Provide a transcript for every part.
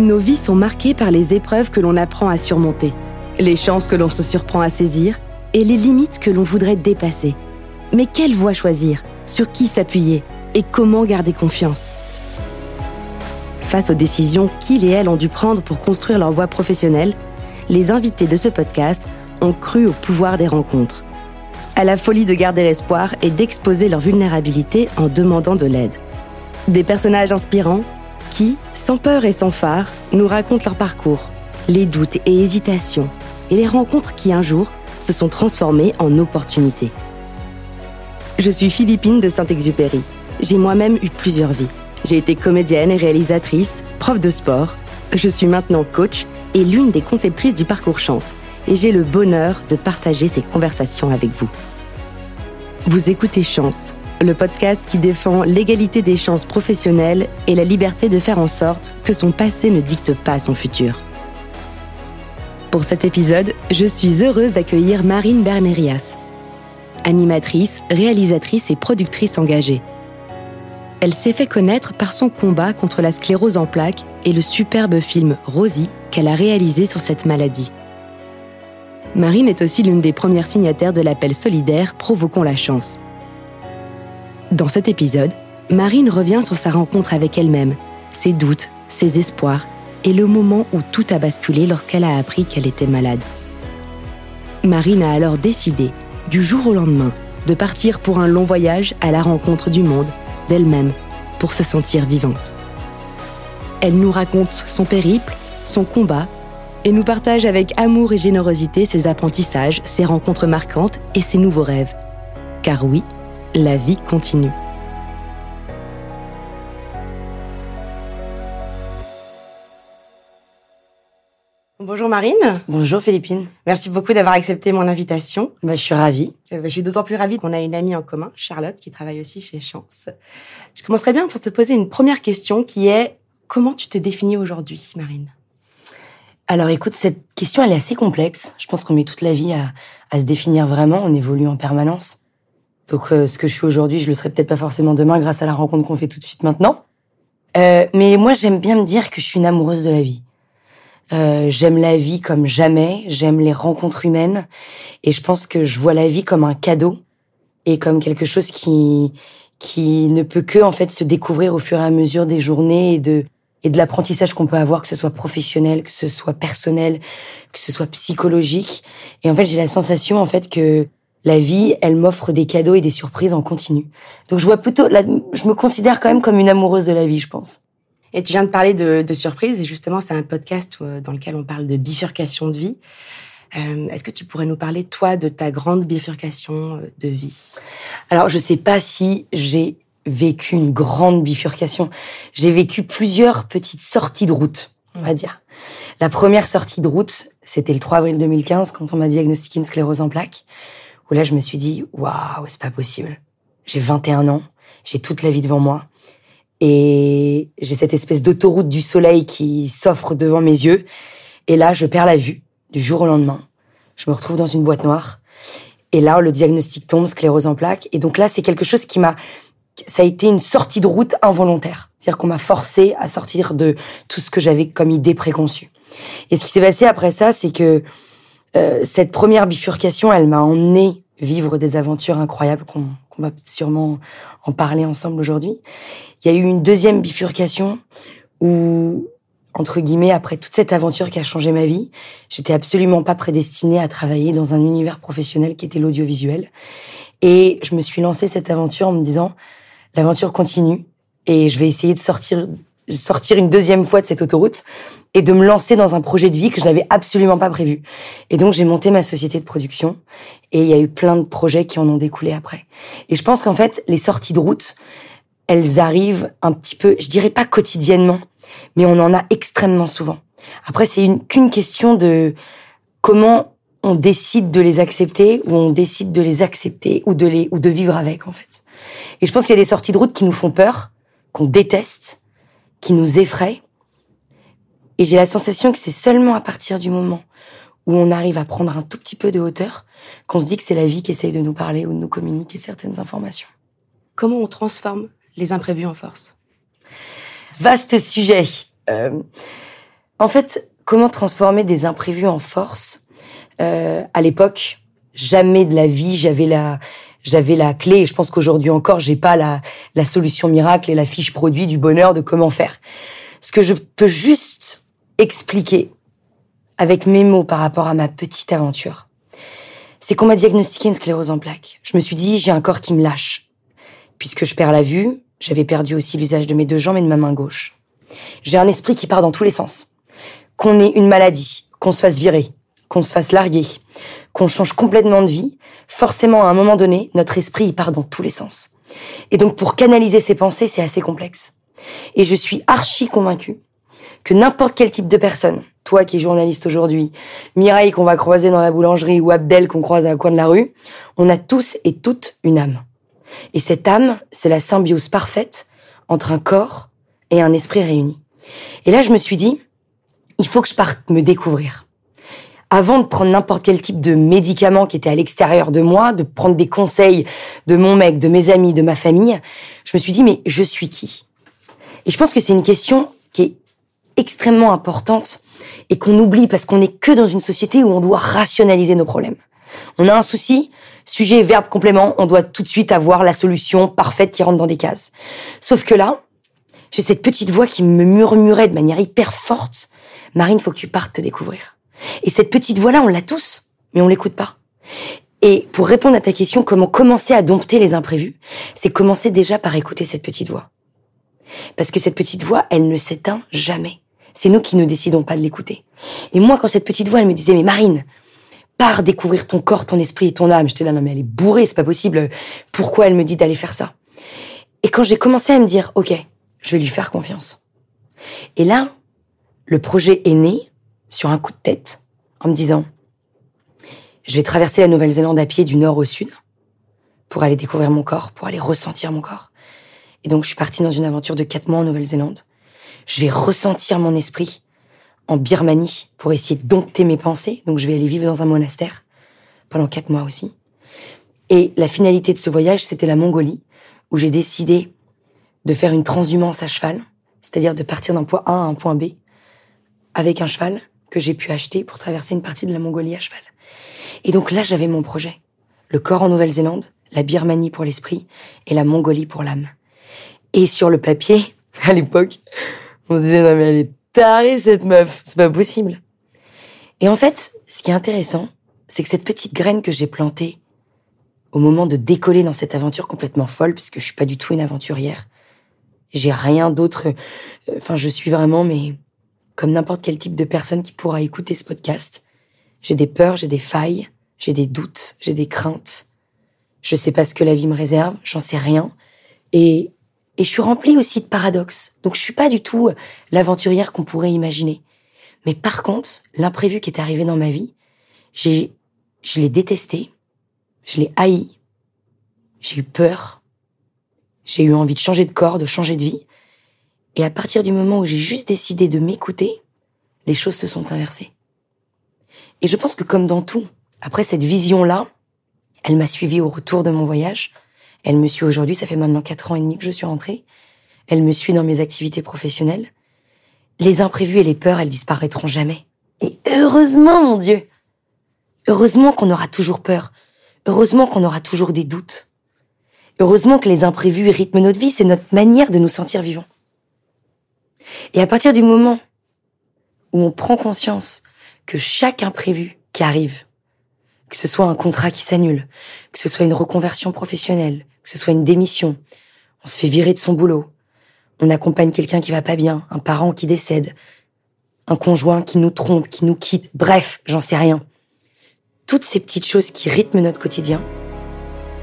Nos vies sont marquées par les épreuves que l'on apprend à surmonter, les chances que l'on se surprend à saisir et les limites que l'on voudrait dépasser. Mais quelle voie choisir? Sur qui s'appuyer? Et comment garder confiance? Face aux décisions qu'ils et elles ont dû prendre pour construire leur voie professionnelle, les invités de ce podcast ont cru au pouvoir des rencontres, à la folie de garder espoir et d'exposer leur vulnérabilité en demandant de l'aide. Des personnages inspirants qui, sans peur et sans phare, nous racontent leur parcours, les doutes et hésitations, et les rencontres qui un jour se sont transformées en opportunités. Je suis Philippine de Saint-Exupéry. J'ai moi-même eu plusieurs vies. J'ai été comédienne et réalisatrice, prof de sport. Je suis maintenant coach et l'une des conceptrices du parcours chance. Et j'ai le bonheur de partager ces conversations avec vous. Vous écoutez Chance, le podcast qui défend l'égalité des chances professionnelles et la liberté de faire en sorte que son passé ne dicte pas son futur. Pour cet épisode, je suis heureuse d'accueillir Marine Bernerias, animatrice, réalisatrice et productrice engagée. Elle s'est fait connaître par son combat contre la sclérose en plaques et le superbe film Rosie qu'elle a réalisé sur cette maladie. Marine est aussi l'une des premières signataires de l'appel solidaire Provoquons la chance. Dans cet épisode, Marine revient sur sa rencontre avec elle-même, ses doutes, ses espoirs et le moment où tout a basculé lorsqu'elle a appris qu'elle était malade. Marine a alors décidé, du jour au lendemain, de partir pour un long voyage à la rencontre du monde, d'elle-même, pour se sentir vivante. Elle nous raconte son périple, son combat, et nous partage avec amour et générosité ses apprentissages, ses rencontres marquantes et ses nouveaux rêves. Car oui, la vie continue. Bonjour Marine. Bonjour Philippine. Merci beaucoup d'avoir accepté mon invitation. Bah, je suis ravie. Euh, bah, je suis d'autant plus ravie qu'on a une amie en commun, Charlotte, qui travaille aussi chez Chance. Je commencerai bien pour te poser une première question qui est comment tu te définis aujourd'hui, Marine? Alors écoute, cette question elle est assez complexe. Je pense qu'on met toute la vie à, à, se définir vraiment, on évolue en permanence. Donc euh, ce que je suis aujourd'hui, je le serai peut-être pas forcément demain grâce à la rencontre qu'on fait tout de suite maintenant. Euh, mais moi j'aime bien me dire que je suis une amoureuse de la vie. Euh, j'aime la vie comme jamais, j'aime les rencontres humaines et je pense que je vois la vie comme un cadeau et comme quelque chose qui qui ne peut que en fait se découvrir au fur et à mesure des journées et de et de l'apprentissage qu'on peut avoir que ce soit professionnel, que ce soit personnel, que ce soit psychologique et en fait j'ai la sensation en fait que la vie, elle m'offre des cadeaux et des surprises en continu. Donc je vois plutôt, je me considère quand même comme une amoureuse de la vie, je pense. Et tu viens de parler de, de surprise, et justement, c'est un podcast euh, dans lequel on parle de bifurcation de vie. Euh, Est-ce que tu pourrais nous parler, toi, de ta grande bifurcation euh, de vie? Alors, je sais pas si j'ai vécu une grande bifurcation. J'ai vécu plusieurs petites sorties de route, on va dire. La première sortie de route, c'était le 3 avril 2015, quand on m'a diagnostiqué une sclérose en plaques, où là, je me suis dit, waouh, c'est pas possible. J'ai 21 ans, j'ai toute la vie devant moi et j'ai cette espèce d'autoroute du soleil qui s'offre devant mes yeux. Et là, je perds la vue du jour au lendemain. Je me retrouve dans une boîte noire. Et là, le diagnostic tombe, sclérose en plaques. Et donc là, c'est quelque chose qui m'a, ça a été une sortie de route involontaire. C'est-à-dire qu'on m'a forcé à sortir de tout ce que j'avais comme idée préconçue. Et ce qui s'est passé après ça, c'est que euh, cette première bifurcation, elle m'a emmené vivre des aventures incroyables qu'on on va sûrement en parler ensemble aujourd'hui. Il y a eu une deuxième bifurcation où, entre guillemets, après toute cette aventure qui a changé ma vie, j'étais absolument pas prédestinée à travailler dans un univers professionnel qui était l'audiovisuel. Et je me suis lancée cette aventure en me disant, l'aventure continue et je vais essayer de sortir sortir une deuxième fois de cette autoroute et de me lancer dans un projet de vie que je n'avais absolument pas prévu. Et donc j'ai monté ma société de production et il y a eu plein de projets qui en ont découlé après. Et je pense qu'en fait les sorties de route, elles arrivent un petit peu, je dirais pas quotidiennement, mais on en a extrêmement souvent. Après c'est une qu'une question de comment on décide de les accepter ou on décide de les accepter ou de les ou de vivre avec en fait. Et je pense qu'il y a des sorties de route qui nous font peur, qu'on déteste, qui nous effraient et j'ai la sensation que c'est seulement à partir du moment où on arrive à prendre un tout petit peu de hauteur qu'on se dit que c'est la vie qui essaye de nous parler ou de nous communiquer certaines informations. Comment on transforme les imprévus en force? Vaste sujet. Euh, En fait, comment transformer des imprévus en force? Euh, À l'époque, jamais de la vie j'avais la j'avais la clé. Et je pense qu'aujourd'hui encore, j'ai pas la la solution miracle et la fiche produit du bonheur de comment faire. Ce que je peux juste expliquer avec mes mots par rapport à ma petite aventure, c'est qu'on m'a diagnostiqué une sclérose en plaques. Je me suis dit, j'ai un corps qui me lâche. Puisque je perds la vue, j'avais perdu aussi l'usage de mes deux jambes et de ma main gauche. J'ai un esprit qui part dans tous les sens. Qu'on ait une maladie, qu'on se fasse virer, qu'on se fasse larguer, qu'on change complètement de vie, forcément à un moment donné, notre esprit il part dans tous les sens. Et donc pour canaliser ces pensées, c'est assez complexe. Et je suis archi convaincue que n'importe quel type de personne, toi qui es journaliste aujourd'hui, Mireille qu'on va croiser dans la boulangerie ou Abdel qu'on croise à la coin de la rue, on a tous et toutes une âme. Et cette âme, c'est la symbiose parfaite entre un corps et un esprit réunis. Et là, je me suis dit, il faut que je parte me découvrir. Avant de prendre n'importe quel type de médicament qui était à l'extérieur de moi, de prendre des conseils de mon mec, de mes amis, de ma famille, je me suis dit, mais je suis qui? Et je pense que c'est une question qui est extrêmement importante et qu'on oublie parce qu'on n'est que dans une société où on doit rationaliser nos problèmes. On a un souci, sujet, verbe, complément, on doit tout de suite avoir la solution parfaite qui rentre dans des cases. Sauf que là, j'ai cette petite voix qui me murmurait de manière hyper forte, Marine, faut que tu partes te découvrir. Et cette petite voix-là, on l'a tous, mais on l'écoute pas. Et pour répondre à ta question, comment commencer à dompter les imprévus, c'est commencer déjà par écouter cette petite voix. Parce que cette petite voix, elle ne s'éteint jamais. C'est nous qui ne décidons pas de l'écouter. Et moi, quand cette petite voix, elle me disait, mais Marine, pars découvrir ton corps, ton esprit et ton âme. J'étais là, non mais elle est bourrée, c'est pas possible. Pourquoi elle me dit d'aller faire ça? Et quand j'ai commencé à me dire, ok, je vais lui faire confiance. Et là, le projet est né sur un coup de tête en me disant, je vais traverser la Nouvelle-Zélande à pied du nord au sud pour aller découvrir mon corps, pour aller ressentir mon corps. Et donc, je suis partie dans une aventure de quatre mois en Nouvelle-Zélande je vais ressentir mon esprit en Birmanie pour essayer de dompter mes pensées. Donc je vais aller vivre dans un monastère pendant quatre mois aussi. Et la finalité de ce voyage, c'était la Mongolie, où j'ai décidé de faire une transhumance à cheval, c'est-à-dire de partir d'un point A à un point B avec un cheval que j'ai pu acheter pour traverser une partie de la Mongolie à cheval. Et donc là, j'avais mon projet. Le corps en Nouvelle-Zélande, la Birmanie pour l'esprit et la Mongolie pour l'âme. Et sur le papier, à l'époque, on se disait, non, mais elle est tarée, cette meuf. C'est pas possible. Et en fait, ce qui est intéressant, c'est que cette petite graine que j'ai plantée au moment de décoller dans cette aventure complètement folle, puisque je suis pas du tout une aventurière. J'ai rien d'autre. Euh, enfin, je suis vraiment, mais comme n'importe quel type de personne qui pourra écouter ce podcast. J'ai des peurs, j'ai des failles, j'ai des doutes, j'ai des craintes. Je sais pas ce que la vie me réserve, j'en sais rien. Et et je suis remplie aussi de paradoxes. Donc je suis pas du tout l'aventurière qu'on pourrait imaginer. Mais par contre, l'imprévu qui est arrivé dans ma vie, j'ai, je l'ai détesté, je l'ai haï, j'ai eu peur, j'ai eu envie de changer de corps, de changer de vie. Et à partir du moment où j'ai juste décidé de m'écouter, les choses se sont inversées. Et je pense que comme dans tout, après cette vision-là, elle m'a suivi au retour de mon voyage, elle me suit aujourd'hui, ça fait maintenant quatre ans et demi que je suis rentrée. Elle me suit dans mes activités professionnelles. Les imprévus et les peurs, elles disparaîtront jamais. Et heureusement, mon Dieu. Heureusement qu'on aura toujours peur. Heureusement qu'on aura toujours des doutes. Heureusement que les imprévus rythment notre vie, c'est notre manière de nous sentir vivants. Et à partir du moment où on prend conscience que chaque imprévu qui arrive, que ce soit un contrat qui s'annule, que ce soit une reconversion professionnelle, que ce soit une démission, on se fait virer de son boulot, on accompagne quelqu'un qui va pas bien, un parent qui décède, un conjoint qui nous trompe, qui nous quitte, bref, j'en sais rien. Toutes ces petites choses qui rythment notre quotidien,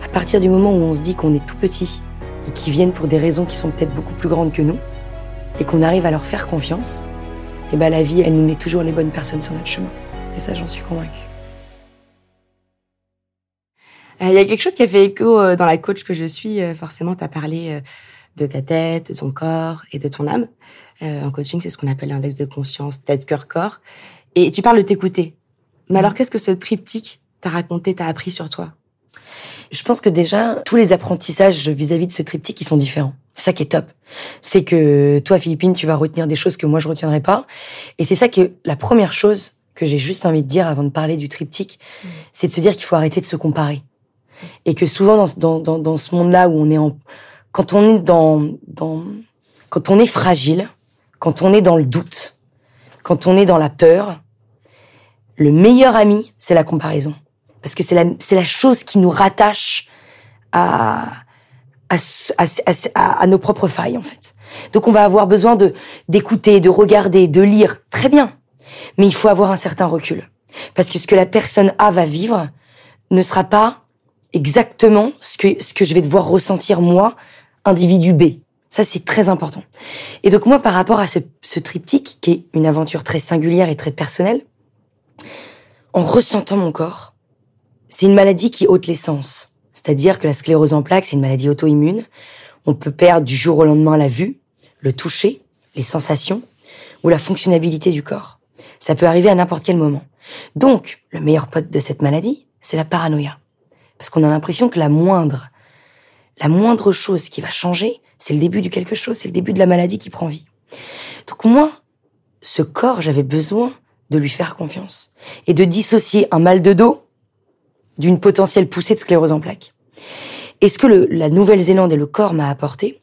à partir du moment où on se dit qu'on est tout petit et qui viennent pour des raisons qui sont peut-être beaucoup plus grandes que nous, et qu'on arrive à leur faire confiance, et eh ben la vie, elle nous met toujours les bonnes personnes sur notre chemin. Et ça, j'en suis convaincue. Euh, il y a quelque chose qui a fait écho euh, dans la coach que je suis. Euh, forcément, tu as parlé de ta tête, de ton corps et de ton âme. en coaching, c'est ce qu'on appelle l'index de conscience, tête, cœur, corps. Et tu parles de t'écouter. Mais alors, qu'est-ce que ce triptyque t'a raconté, t'a appris sur toi? Je pense que déjà, tous les apprentissages vis-à-vis de ce triptyque, ils sont différents. C'est ça qui est top. C'est que toi, Philippine, tu vas retenir des choses que moi, je retiendrai pas. Et c'est ça qui est la première chose que j'ai juste envie de dire avant de parler du triptyque, mmh. c'est de se dire qu'il faut arrêter de se comparer. Et que souvent, dans, dans, dans, dans ce monde-là où on est en... Quand on est dans, dans... Quand on est fragile, quand on est dans le doute, quand on est dans la peur, le meilleur ami, c'est la comparaison. Parce que c'est la, la chose qui nous rattache à, à, à, à, nos propres failles, en fait. Donc on va avoir besoin de, d'écouter, de regarder, de lire. Très bien. Mais il faut avoir un certain recul. Parce que ce que la personne A va vivre ne sera pas exactement ce que, ce que je vais devoir ressentir moi, individu B. Ça, c'est très important. Et donc moi, par rapport à ce, ce triptyque, qui est une aventure très singulière et très personnelle, en ressentant mon corps, c'est une maladie qui ôte l'essence. C'est-à-dire que la sclérose en plaques, c'est une maladie auto-immune. On peut perdre du jour au lendemain la vue, le toucher, les sensations ou la fonctionnalité du corps. Ça peut arriver à n'importe quel moment. Donc, le meilleur pote de cette maladie, c'est la paranoïa. Parce qu'on a l'impression que la moindre, la moindre chose qui va changer, c'est le début du quelque chose, c'est le début de la maladie qui prend vie. Donc moi, ce corps, j'avais besoin de lui faire confiance et de dissocier un mal de dos d'une potentielle poussée de sclérose en plaques. Et ce que le, la Nouvelle-Zélande et le corps m'a apporté,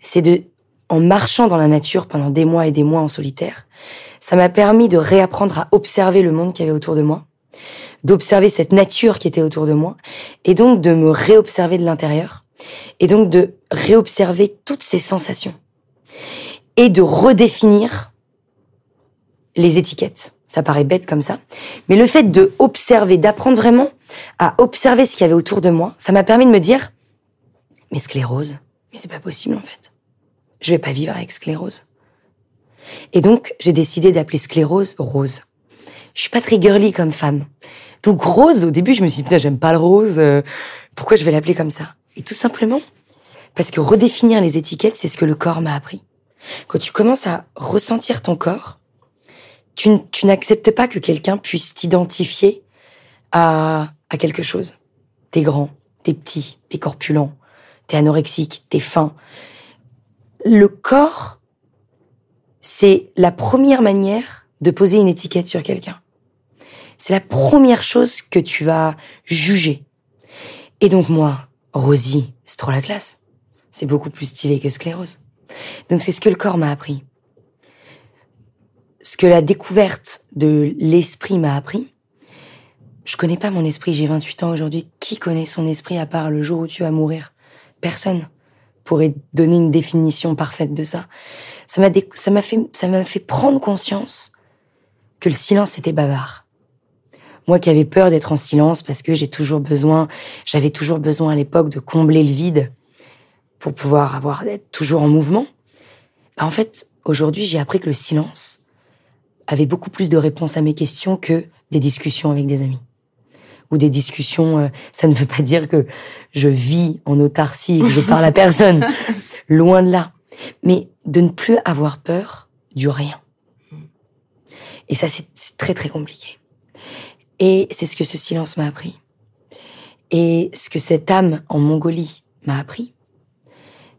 c'est de, en marchant dans la nature pendant des mois et des mois en solitaire, ça m'a permis de réapprendre à observer le monde qu'il y avait autour de moi, d'observer cette nature qui était autour de moi, et donc de me réobserver de l'intérieur, et donc de réobserver toutes ces sensations, et de redéfinir les étiquettes. Ça paraît bête comme ça, mais le fait de observer, d'apprendre vraiment à observer ce qu'il y avait autour de moi, ça m'a permis de me dire, mais sclérose, mais c'est pas possible en fait. Je vais pas vivre avec sclérose. Et donc, j'ai décidé d'appeler sclérose rose. Je suis pas très girly comme femme. Donc rose, au début, je me suis dit, putain, j'aime pas le rose, euh, pourquoi je vais l'appeler comme ça? Et tout simplement, parce que redéfinir les étiquettes, c'est ce que le corps m'a appris. Quand tu commences à ressentir ton corps, tu, n'acceptes pas que quelqu'un puisse t'identifier à, à quelque chose. T'es grand, t'es petit, t'es corpulent, t'es anorexique, t'es faim. Le corps, c'est la première manière de poser une étiquette sur quelqu'un. C'est la première chose que tu vas juger. Et donc moi, Rosie, c'est trop la classe. C'est beaucoup plus stylé que sclérose. Donc c'est ce que le corps m'a appris. Ce que la découverte de l'esprit m'a appris. Je connais pas mon esprit, j'ai 28 ans aujourd'hui. Qui connaît son esprit à part le jour où tu vas mourir? Personne pourrait donner une définition parfaite de ça. Ça m'a fait prendre conscience que le silence était bavard. Moi qui avais peur d'être en silence parce que j'ai toujours besoin, j'avais toujours besoin à l'époque de combler le vide pour pouvoir avoir être toujours en mouvement. Bah en fait, aujourd'hui, j'ai appris que le silence avait beaucoup plus de réponses à mes questions que des discussions avec des amis ou des discussions. Euh, ça ne veut pas dire que je vis en autarcie et que je parle à personne. Loin de là. Mais de ne plus avoir peur du rien. Et ça, c'est très très compliqué. Et c'est ce que ce silence m'a appris. Et ce que cette âme en Mongolie m'a appris,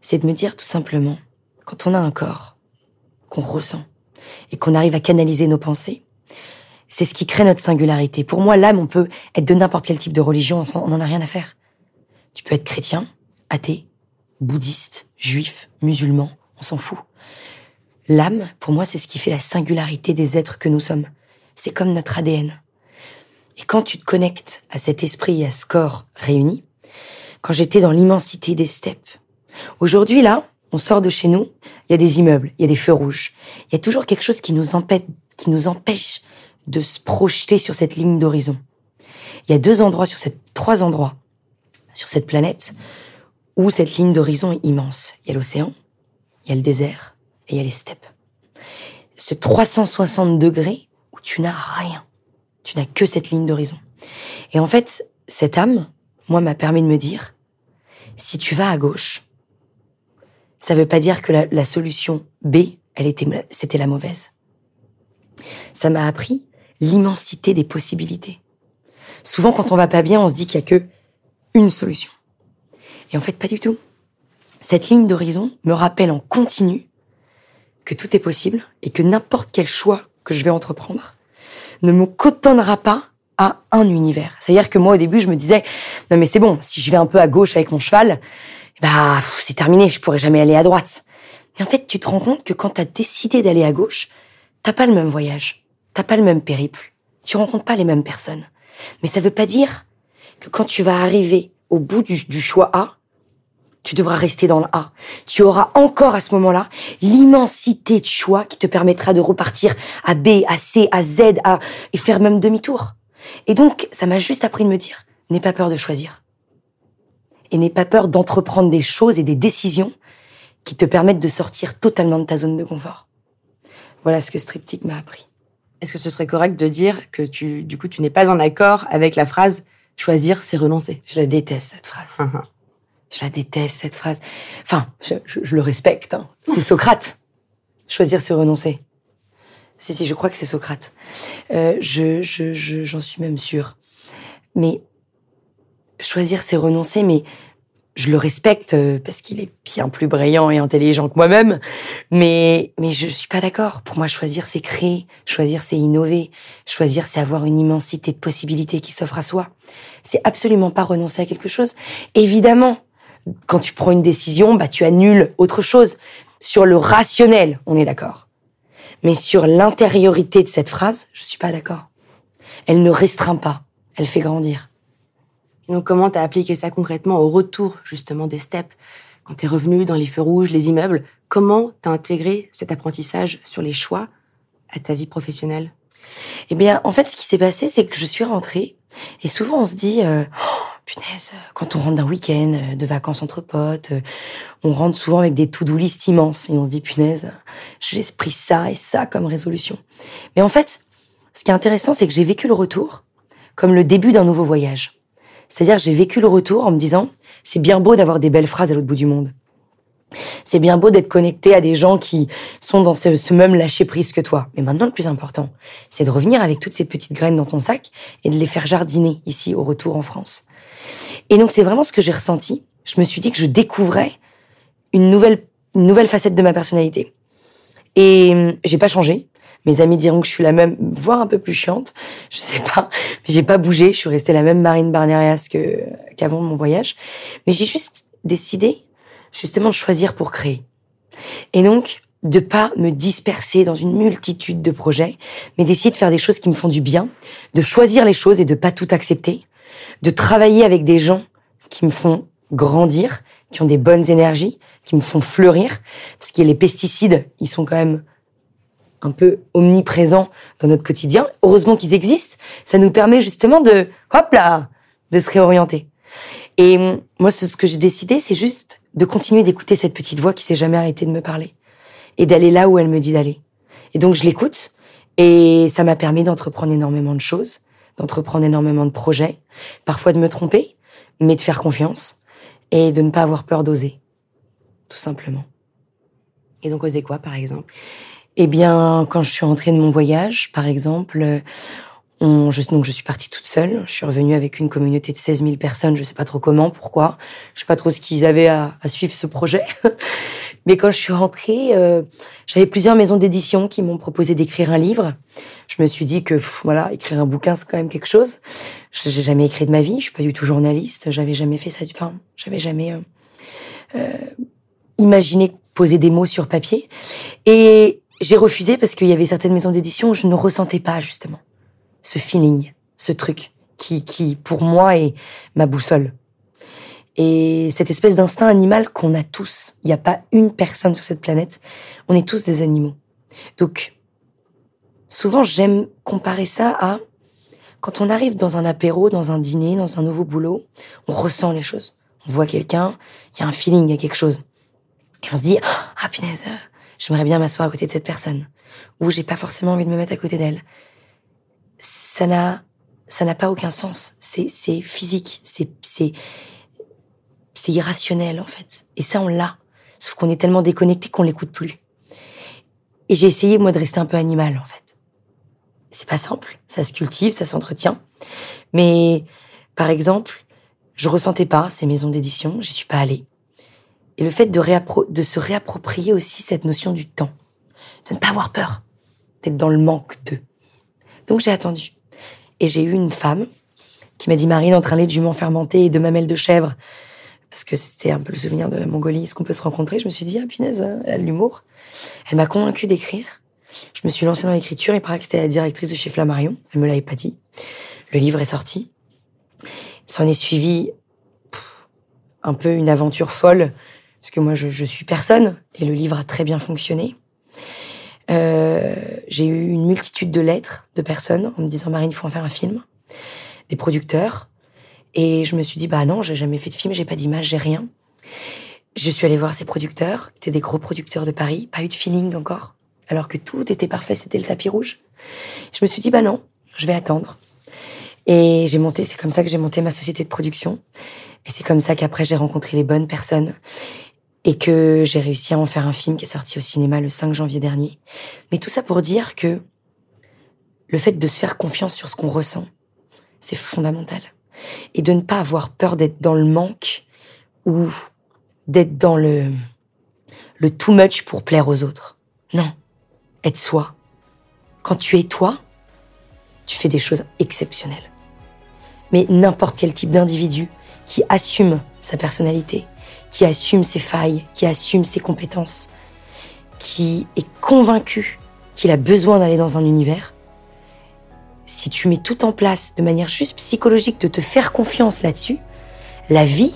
c'est de me dire tout simplement, quand on a un corps qu'on ressent et qu'on arrive à canaliser nos pensées, c'est ce qui crée notre singularité. Pour moi, l'âme, on peut être de n'importe quel type de religion, on n'en a rien à faire. Tu peux être chrétien, athée, bouddhiste, juif, musulman, on s'en fout. L'âme, pour moi, c'est ce qui fait la singularité des êtres que nous sommes. C'est comme notre ADN. Et quand tu te connectes à cet esprit et à ce corps réuni, quand j'étais dans l'immensité des steppes, aujourd'hui là, on sort de chez nous, il y a des immeubles, il y a des feux rouges, il y a toujours quelque chose qui nous empêche, qui nous empêche de se projeter sur cette ligne d'horizon. Il y a deux endroits sur cette, trois endroits sur cette planète où cette ligne d'horizon est immense. Il y a l'océan, il y a le désert et il y a les steppes. Ce 360 degrés où tu n'as rien. Tu n'as que cette ligne d'horizon. Et en fait, cette âme, moi, m'a permis de me dire, si tu vas à gauche, ça veut pas dire que la, la solution B, elle était, c'était la mauvaise. Ça m'a appris l'immensité des possibilités. Souvent, quand on va pas bien, on se dit qu'il y a que une solution. Et en fait, pas du tout. Cette ligne d'horizon me rappelle en continu que tout est possible et que n'importe quel choix que je vais entreprendre ne me cotonnera pas à un univers. C'est-à-dire que moi, au début, je me disais, non mais c'est bon, si je vais un peu à gauche avec mon cheval, bah c'est terminé, je pourrai jamais aller à droite. Et en fait, tu te rends compte que quand tu as décidé d'aller à gauche, t'as pas le même voyage, t'as pas le même périple, tu rencontres pas les mêmes personnes. Mais ça veut pas dire que quand tu vas arriver au bout du, choix A, tu devras rester dans le A. Tu auras encore à ce moment-là l'immensité de choix qui te permettra de repartir à B, à C, à Z, à, et faire même demi-tour. Et donc, ça m'a juste appris de me dire, n'aie pas peur de choisir. Et n'aie pas peur d'entreprendre des choses et des décisions qui te permettent de sortir totalement de ta zone de confort. Voilà ce que Striptic m'a appris. Est-ce que ce serait correct de dire que tu, du coup, tu n'es pas en accord avec la phrase choisir, c'est renoncer? Je la déteste, cette phrase. Uh-huh. Je la déteste, cette phrase. Enfin, je, je, le respecte. Hein. C'est Socrate. Choisir, c'est renoncer. Si, si, je crois que c'est Socrate. Euh, je, je, j'en suis même sûre. Mais choisir, c'est renoncer, mais je le respecte euh, parce qu'il est bien plus brillant et intelligent que moi-même. Mais, mais je suis pas d'accord. Pour moi, choisir, c'est créer. Choisir, c'est innover. Choisir, c'est avoir une immensité de possibilités qui s'offrent à soi. C'est absolument pas renoncer à quelque chose. Évidemment, quand tu prends une décision, bah, tu annules autre chose. Sur le rationnel, on est d'accord. Mais sur l'intériorité de cette phrase, je suis pas d'accord. Elle ne restreint pas. Elle fait grandir. Donc, comment t'as appliqué ça concrètement au retour, justement, des steps? Quand t'es revenu dans les feux rouges, les immeubles, comment t'as intégré cet apprentissage sur les choix à ta vie professionnelle? Eh bien, en fait, ce qui s'est passé, c'est que je suis rentrée. Et souvent, on se dit, euh, punaise, quand on rentre d'un week-end, euh, de vacances entre potes, euh, on rentre souvent avec des to-do list immenses et on se dit, punaise, j'ai pris ça et ça comme résolution. Mais en fait, ce qui est intéressant, c'est que j'ai vécu le retour comme le début d'un nouveau voyage. C'est-à-dire, j'ai vécu le retour en me disant, c'est bien beau d'avoir des belles phrases à l'autre bout du monde. C'est bien beau d'être connecté à des gens qui sont dans ce, ce même lâcher prise que toi. Mais maintenant, le plus important, c'est de revenir avec toutes ces petites graines dans ton sac et de les faire jardiner ici au retour en France. Et donc c'est vraiment ce que j'ai ressenti. Je me suis dit que je découvrais une nouvelle, une nouvelle facette de ma personnalité. Et hum, j'ai pas changé. Mes amis diront que je suis la même, voire un peu plus chiante. Je sais pas. Mais j'ai pas bougé. Je suis restée la même Marine Barnerias que, qu'avant mon voyage. Mais j'ai juste décidé, justement, de choisir pour créer. Et donc, de pas me disperser dans une multitude de projets, mais d'essayer de faire des choses qui me font du bien, de choisir les choses et de pas tout accepter, de travailler avec des gens qui me font grandir, qui ont des bonnes énergies, qui me font fleurir, parce que les pesticides, ils sont quand même un peu omniprésents dans notre quotidien. Heureusement qu'ils existent, ça nous permet justement de, hop là, de se réorienter. Et moi, ce que j'ai décidé, c'est juste de continuer d'écouter cette petite voix qui s'est jamais arrêtée de me parler et d'aller là où elle me dit d'aller. Et donc, je l'écoute et ça m'a permis d'entreprendre énormément de choses, d'entreprendre énormément de projets, parfois de me tromper, mais de faire confiance et de ne pas avoir peur d'oser, tout simplement. Et donc oser quoi, par exemple? Eh bien, quand je suis rentrée de mon voyage, par exemple, on, je, donc je suis partie toute seule. Je suis revenue avec une communauté de 16 000 personnes. Je sais pas trop comment, pourquoi. Je sais pas trop ce qu'ils avaient à, à suivre ce projet. Mais quand je suis rentrée, euh, j'avais plusieurs maisons d'édition qui m'ont proposé d'écrire un livre. Je me suis dit que voilà, écrire un bouquin c'est quand même quelque chose. J'ai jamais écrit de ma vie. Je suis pas du tout journaliste. J'avais jamais fait ça. Enfin, j'avais jamais euh, euh, imaginé poser des mots sur papier. Et j'ai refusé parce qu'il y avait certaines maisons d'édition où je ne ressentais pas justement ce feeling, ce truc qui, qui pour moi est ma boussole. Et cette espèce d'instinct animal qu'on a tous, il n'y a pas une personne sur cette planète, on est tous des animaux. Donc, souvent j'aime comparer ça à quand on arrive dans un apéro, dans un dîner, dans un nouveau boulot, on ressent les choses. On voit quelqu'un, il y a un feeling, il y a quelque chose. Et on se dit, ah punaise, j'aimerais bien m'asseoir à côté de cette personne. Ou j'ai pas forcément envie de me mettre à côté d'elle. Ça n'a, ça n'a pas aucun sens. C'est, c'est physique. C'est, c'est, c'est irrationnel en fait. Et ça, on l'a. Sauf qu'on est tellement déconnecté qu'on l'écoute plus. Et j'ai essayé moi de rester un peu animal en fait. C'est pas simple, ça se cultive, ça s'entretient. Mais par exemple, Je ressentais pas ces maisons d'édition, j'y suis pas allée. Et le fait de, se réapproprier aussi cette notion du temps, de ne pas avoir peur, d'être dans le manque d'eux. Donc j'ai attendu. Et j'ai eu une femme qui m'a dit Marine, entre un lait de jument fermenté et de mamelles de chèvre, parce que c'était un peu le souvenir de la Mongolie, est-ce qu'on peut se rencontrer Je me suis dit, ah punaise, elle a de l'humour. Elle m'a convaincue d'écrire. Je me suis lancée dans l'écriture. Il paraît que c'était la directrice de chez Flammarion. Elle me l'avait pas dit. Le livre est sorti. S'en est suivi un peu une aventure folle, parce que moi, je, je, suis personne, et le livre a très bien fonctionné. Euh, j'ai eu une multitude de lettres de personnes en me disant, Marine, il faut en faire un film. Des producteurs. Et je me suis dit, bah non, j'ai jamais fait de film, j'ai pas d'image, j'ai rien. Je suis allée voir ces producteurs, qui étaient des gros producteurs de Paris, pas eu de feeling encore, alors que tout était parfait, c'était le tapis rouge. Je me suis dit, bah non, je vais attendre. Et j'ai monté, c'est comme ça que j'ai monté ma société de production. Et c'est comme ça qu'après j'ai rencontré les bonnes personnes et que j'ai réussi à en faire un film qui est sorti au cinéma le 5 janvier dernier. Mais tout ça pour dire que le fait de se faire confiance sur ce qu'on ressent, c'est fondamental. Et de ne pas avoir peur d'être dans le manque ou d'être dans le, le too much pour plaire aux autres. Non. Être soi. Quand tu es toi, tu fais des choses exceptionnelles. Mais n'importe quel type d'individu qui assume sa personnalité, qui assume ses failles, qui assume ses compétences, qui est convaincu qu'il a besoin d'aller dans un univers, si tu mets tout en place de manière juste psychologique, de te faire confiance là-dessus, la vie,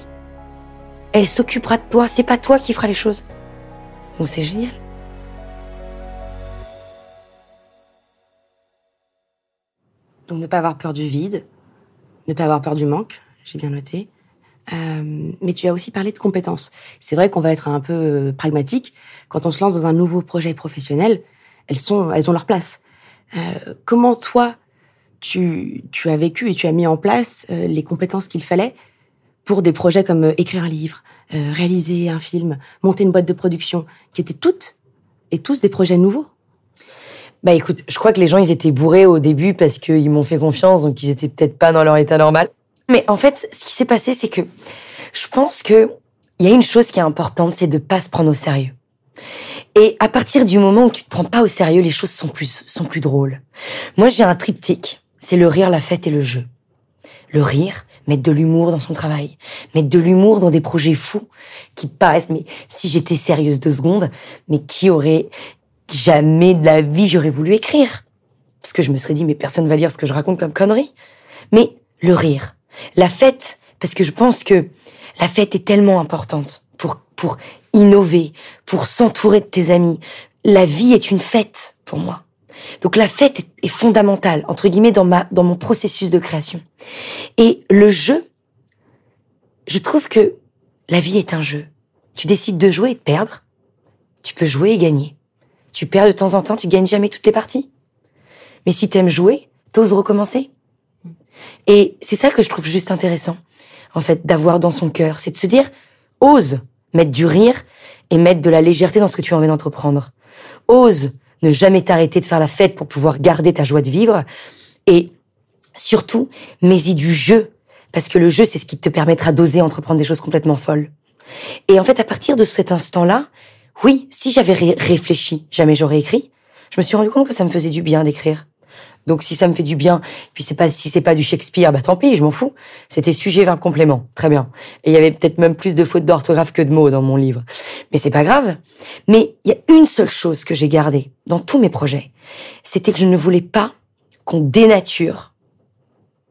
elle s'occupera de toi. C'est pas toi qui fera les choses. Donc c'est génial. Donc ne pas avoir peur du vide, ne pas avoir peur du manque, j'ai bien noté. Euh, mais tu as aussi parlé de compétences. C'est vrai qu'on va être un peu euh, pragmatique. Quand on se lance dans un nouveau projet professionnel, elles sont, elles ont leur place. Euh, comment toi, tu, tu as vécu et tu as mis en place euh, les compétences qu'il fallait pour des projets comme écrire un livre, réaliser un film, monter une boîte de production, qui étaient toutes et tous des projets nouveaux? Bah écoute, je crois que les gens ils étaient bourrés au début parce qu'ils m'ont fait confiance, donc ils étaient peut-être pas dans leur état normal. Mais en fait, ce qui s'est passé, c'est que je pense que il y a une chose qui est importante, c'est de pas se prendre au sérieux. Et à partir du moment où tu te prends pas au sérieux, les choses sont plus sont plus drôles. Moi, j'ai un triptyque c'est le rire, la fête et le jeu. Le rire, mettre de l'humour dans son travail, mettre de l'humour dans des projets fous qui paraissent, mais si j'étais sérieuse deux secondes, mais qui aurait jamais de la vie j'aurais voulu écrire Parce que je me serais dit, mais personne va lire ce que je raconte comme connerie. Mais le rire, la fête, parce que je pense que la fête est tellement importante pour, pour innover, pour s'entourer de tes amis. La vie est une fête pour moi. Donc la fête est fondamentale, entre guillemets, dans, ma, dans mon processus de création. Et le jeu, je trouve que la vie est un jeu. Tu décides de jouer et de perdre. Tu peux jouer et gagner. Tu perds de temps en temps, tu gagnes jamais toutes les parties. Mais si t'aimes jouer, t'oses recommencer. Et c'est ça que je trouve juste intéressant, en fait, d'avoir dans son cœur, c'est de se dire, ose mettre du rire et mettre de la légèreté dans ce que tu as envie d'entreprendre. Ose ne jamais t'arrêter de faire la fête pour pouvoir garder ta joie de vivre. Et surtout, mets-y du jeu. Parce que le jeu, c'est ce qui te permettra d'oser entreprendre des choses complètement folles. Et en fait, à partir de cet instant-là, oui, si j'avais réfléchi, jamais j'aurais écrit. Je me suis rendu compte que ça me faisait du bien d'écrire. Donc si ça me fait du bien, puis c'est pas si c'est pas du Shakespeare, bah tant pis, je m'en fous. C'était sujet verbe complément, très bien. Et il y avait peut-être même plus de fautes d'orthographe que de mots dans mon livre. Mais c'est pas grave. Mais il y a une seule chose que j'ai gardée dans tous mes projets, c'était que je ne voulais pas qu'on dénature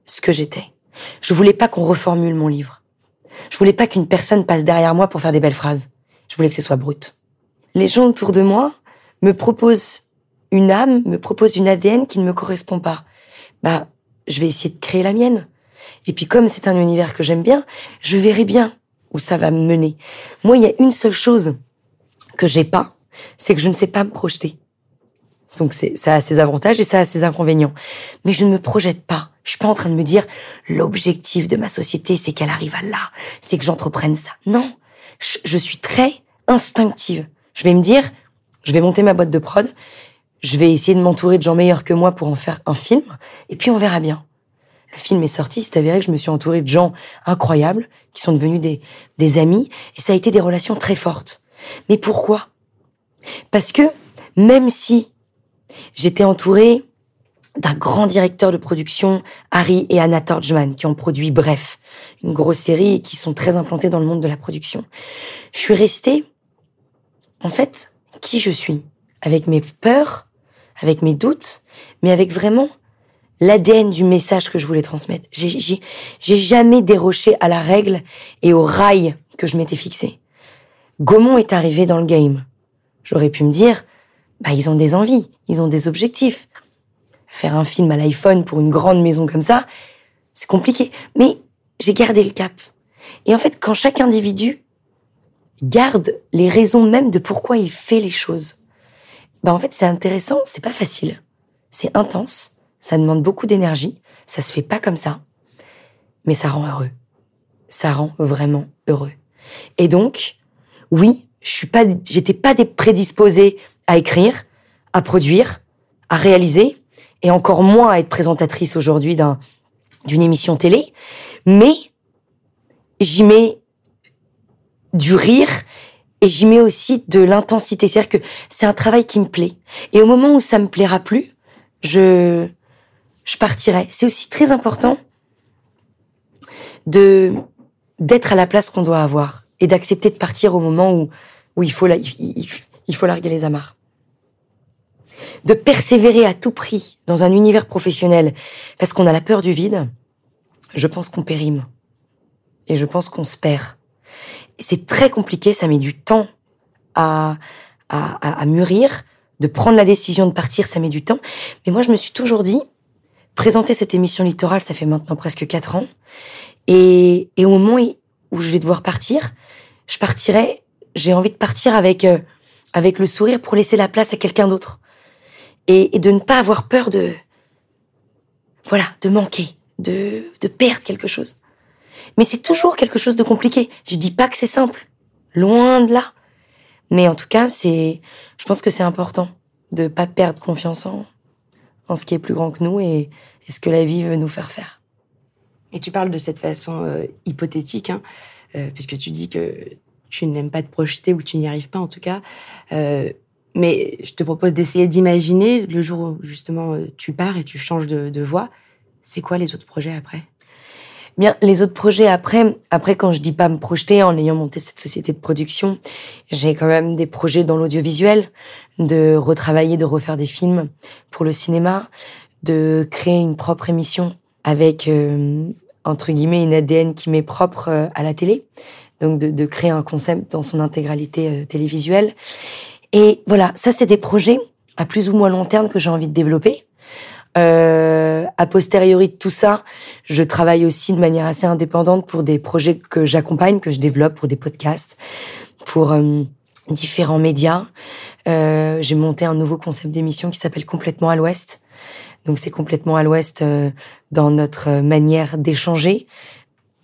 ce que j'étais. Je voulais pas qu'on reformule mon livre. Je voulais pas qu'une personne passe derrière moi pour faire des belles phrases. Je voulais que ce soit brut. Les gens autour de moi me proposent une âme me propose une ADN qui ne me correspond pas, bah, je vais essayer de créer la mienne. Et puis comme c'est un univers que j'aime bien, je verrai bien où ça va me mener. Moi, il y a une seule chose que j'ai pas, c'est que je ne sais pas me projeter. Donc ça a ses avantages et ça a ses inconvénients. Mais je ne me projette pas. Je suis pas en train de me dire l'objectif de ma société, c'est qu'elle arrive à là, c'est que j'entreprenne ça. Non, je, je suis très instinctive. Je vais me dire, je vais monter ma boîte de prod je vais essayer de m'entourer de gens meilleurs que moi pour en faire un film, et puis on verra bien. le film est sorti, c'est avéré que je me suis entourée de gens incroyables, qui sont devenus des, amis, et ça a été des relations très fortes. Mais pourquoi? Parce que même si j'étais entourée d'un grand directeur de production, Harry et Anna Torjman, qui ont produit Bref, une grosse série et qui sont très implantés dans le monde de la production. Je suis restée, en fait, qui je suis, avec mes peurs, avec mes doutes, mais avec vraiment l'ADN du message que je voulais transmettre. J'ai jamais déroché à la règle et au rail que je m'étais fixé. Gaumont est arrivé dans le game. J'aurais pu me dire, bah, ils ont des envies, ils ont des objectifs. Faire un film à l'iPhone pour une grande maison comme ça, c'est compliqué. Mais j'ai gardé le cap. Et en fait, quand chaque individu garde les raisons même de pourquoi il fait les choses, bah en fait, c'est intéressant, c'est pas facile. C'est intense, ça demande beaucoup d'énergie, ça se fait pas comme ça, mais ça rend heureux. Ça rend vraiment heureux. Et donc, oui, je suis pas, j'étais pas prédisposée à écrire, à produire, à réaliser, et encore moins à être présentatrice aujourd'hui d'un, d'une émission télé, mais j'y mets du rire et j'y mets aussi de l'intensité. C'est-à-dire que c'est un travail qui me plaît. Et au moment où ça me plaira plus, je, je partirai. C'est aussi très important de d'être à la place qu'on doit avoir et d'accepter de partir au moment où où il faut la, il, faut larguer les amarres. De persévérer à tout prix dans un univers professionnel parce qu'on a la peur du vide, je pense qu'on périme et je pense qu'on se perd. C'est très compliqué, ça met du temps à, à, mûrir, de prendre la décision de partir, ça met du temps. Mais moi, je me suis toujours dit, présenter cette émission littorale, ça fait maintenant presque quatre ans. Et, et au moment où je vais devoir partir, je partirai, j'ai envie de partir avec, euh, avec le sourire pour laisser la place à quelqu'un d'autre. Et, et, de ne pas avoir peur de, voilà, de manquer, de, de perdre quelque chose. Mais c'est toujours quelque chose de compliqué. Je dis pas que c'est simple. Loin de là. Mais en tout cas, c'est, je pense que c'est important de pas perdre confiance en, en ce qui est plus grand que nous et, ce que la vie veut nous faire faire. Et tu parles de cette façon euh, hypothétique, hein, euh, puisque tu dis que tu n'aimes pas te projeter ou tu n'y arrives pas en tout cas. Euh, mais je te propose d'essayer d'imaginer le jour où justement tu pars et tu changes de, de voie. C'est quoi les autres projets après? Bien, les autres projets après, après quand je dis pas me projeter en ayant monté cette société de production, j'ai quand même des projets dans l'audiovisuel, de retravailler, de refaire des films pour le cinéma, de créer une propre émission avec euh, entre guillemets une ADN qui m'est propre euh, à la télé, donc de, de, créer un concept dans son intégralité euh, télévisuelle. Et voilà, ça c'est des projets à plus ou moins long terme que j'ai envie de développer. Euh, a posteriori de tout ça, je travaille aussi de manière assez indépendante pour des projets que j'accompagne, que je développe, pour des podcasts, pour euh, différents médias. Euh, j'ai monté un nouveau concept d'émission qui s'appelle Complètement à l'Ouest. Donc c'est complètement à l'Ouest euh, dans notre manière d'échanger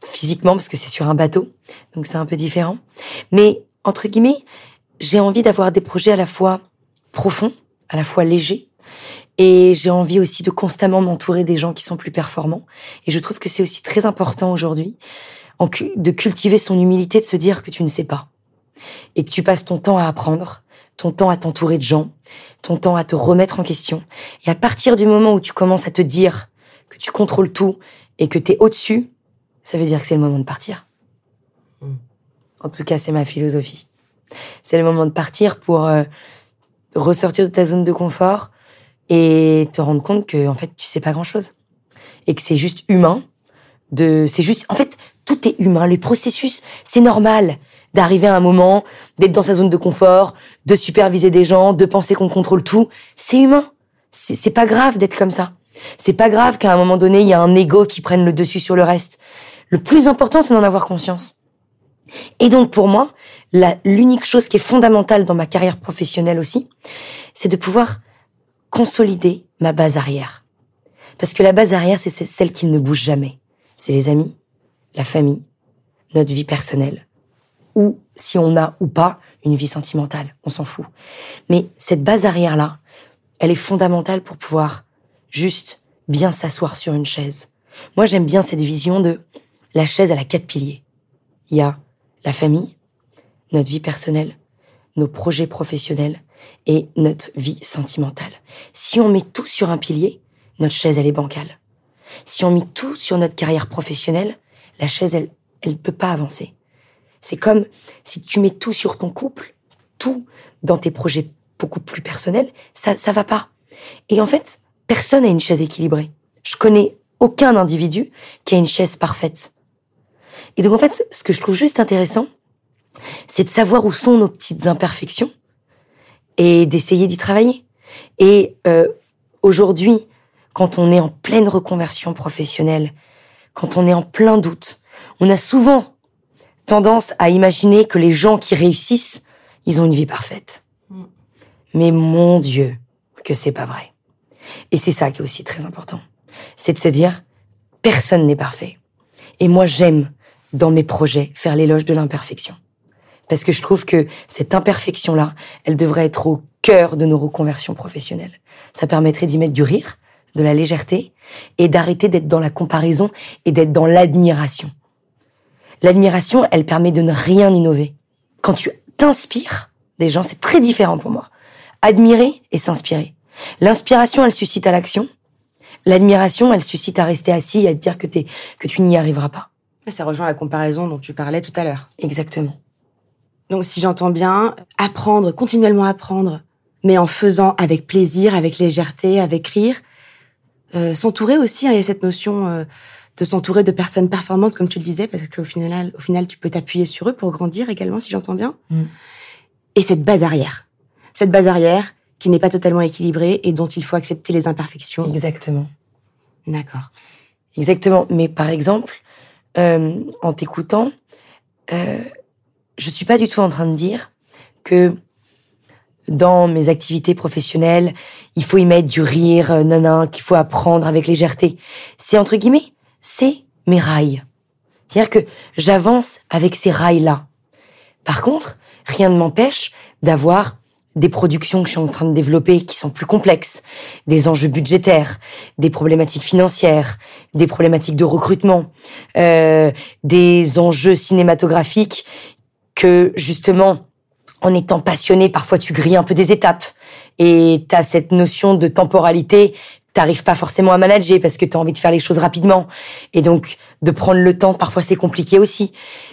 physiquement parce que c'est sur un bateau, donc c'est un peu différent. Mais entre guillemets, j'ai envie d'avoir des projets à la fois profonds, à la fois légers et j'ai envie aussi de constamment m'entourer des gens qui sont plus performants. Et je trouve que c'est aussi très important aujourd'hui de cultiver son humilité, de se dire que tu ne sais pas. Et que tu passes ton temps à apprendre, ton temps à t'entourer de gens, ton temps à te remettre en question. Et à partir du moment où tu commences à te dire que tu contrôles tout et que tu es au-dessus, ça veut dire que c'est le moment de partir. Hmm. En tout cas, c'est ma philosophie. C'est le moment de partir pour euh, ressortir de ta zone de confort, et te rendre compte que en fait tu sais pas grand chose et que c'est juste humain de c'est juste en fait tout est humain. Les processus c'est normal d'arriver à un moment d'être dans sa zone de confort de superviser des gens de penser qu'on contrôle tout. C'est humain. C'est pas grave d'être comme ça. C'est pas grave qu'à un moment donné il y a un ego qui prenne le dessus sur le reste. Le plus important c'est d'en avoir conscience. Et donc pour moi l'unique chose qui est fondamentale dans ma carrière professionnelle aussi c'est de pouvoir consolider ma base arrière. Parce que la base arrière, c'est celle qui ne bouge jamais. C'est les amis, la famille, notre vie personnelle. Ou si on a ou pas une vie sentimentale, on s'en fout. Mais cette base arrière-là, elle est fondamentale pour pouvoir juste bien s'asseoir sur une chaise, Moi, j'aime bien cette vision de la chaise à la quatre piliers. Il y a la famille, notre vie personnelle, nos projets professionnels et notre vie sentimentale. Si on met tout sur un pilier, notre chaise, elle est bancale. Si on met tout sur notre carrière professionnelle, la chaise, elle, elle peut pas avancer. C'est comme si tu mets tout sur ton couple, tout dans tes projets beaucoup plus personnels, ça, ça va pas. Et en fait, personne n'a une chaise équilibrée. Je connais aucun individu qui a une chaise parfaite. Et donc en fait, ce que je trouve juste intéressant, c'est de savoir où sont nos petites imperfections et d'essayer d'y travailler. Et euh, aujourd'hui, quand on est en pleine reconversion professionnelle, quand on est en plein doute, on a souvent tendance à imaginer que les gens qui réussissent, ils ont une vie parfaite. Mm. Mais mon Dieu, que c'est pas vrai. Et c'est ça qui est aussi très important. C'est de se dire, personne n'est parfait. Et moi, j'aime, dans mes projets, faire l'éloge de l'imperfection. Parce que je trouve que cette imperfection-là, elle devrait être au cœur de nos reconversions professionnelles. Ça permettrait d'y mettre du rire, de la légèreté, et d'arrêter d'être dans la comparaison et d'être dans l'admiration. L'admiration, elle permet de ne rien innover. Quand tu t'inspires des gens, c'est très différent pour moi. Admirer et s'inspirer. L'inspiration, elle suscite à l'action. L'admiration, elle suscite à rester assis et à te dire que, que tu n'y arriveras pas. Ça rejoint la comparaison dont tu parlais tout à l'heure. Exactement. Donc si j'entends bien, apprendre, continuellement apprendre, mais en faisant avec plaisir, avec légèreté, avec rire. Euh, s'entourer aussi, hein, il y a cette notion euh, de s'entourer de personnes performantes, comme tu le disais, parce qu'au final, au final, tu peux t'appuyer sur eux pour grandir également, si j'entends bien. Mm. Et cette base arrière, cette base arrière qui n'est pas totalement équilibrée et dont il faut accepter les imperfections. Exactement. D'accord. Exactement. Mais par exemple, euh, en t'écoutant, euh, je suis pas du tout en train de dire que dans mes activités professionnelles, il faut y mettre du rire, euh, nanan, qu'il faut apprendre avec légèreté. C'est entre guillemets, c'est mes rails. C'est-à-dire que j'avance avec ces rails-là. Par contre, rien ne m'empêche d'avoir des productions que je suis en train de développer qui sont plus complexes, des enjeux budgétaires, des problématiques financières, des problématiques de recrutement, euh, des enjeux cinématographiques que justement, en étant passionné, parfois tu grilles un peu des étapes et tu as cette notion de temporalité t'arrives pas forcément à manager parce que tu as envie de faire les choses rapidement. Et donc, de prendre le temps, parfois c'est compliqué aussi.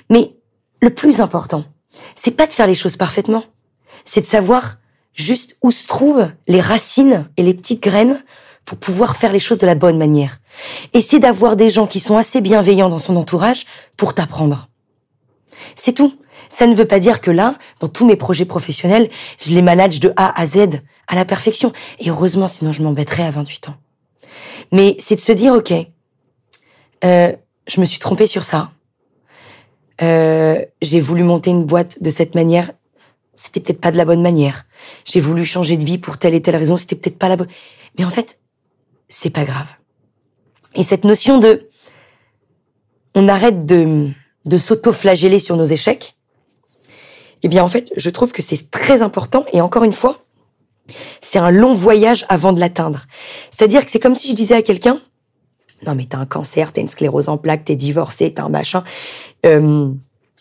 Mais le plus important, c'est pas de faire les choses parfaitement. C'est de savoir juste où se trouvent les racines et les petites graines pour pouvoir faire les choses de la bonne manière. Et c'est d'avoir des gens qui sont assez bienveillants dans son entourage pour t'apprendre. C'est tout. Ça ne veut pas dire que là, dans tous mes projets professionnels, je les manage de A à Z, à la perfection. Et heureusement, sinon je m'embêterais à 28 ans. Mais c'est de se dire, ok, euh, je me suis trompée sur ça. Euh, j'ai voulu monter une boîte de cette manière. C'était peut-être pas de la bonne manière. J'ai voulu changer de vie pour telle et telle raison. C'était peut-être pas la bonne. Mais en fait, c'est pas grave. Et cette notion de, on arrête de, de s'auto-flageller sur nos échecs eh bien en fait, je trouve que c'est très important et encore une fois, c'est un long voyage avant de l'atteindre. C'est-à-dire que c'est comme si je disais à quelqu'un, non mais t'as un cancer, t'as une sclérose en plaques, t'es divorcé, t'as un machin, euh,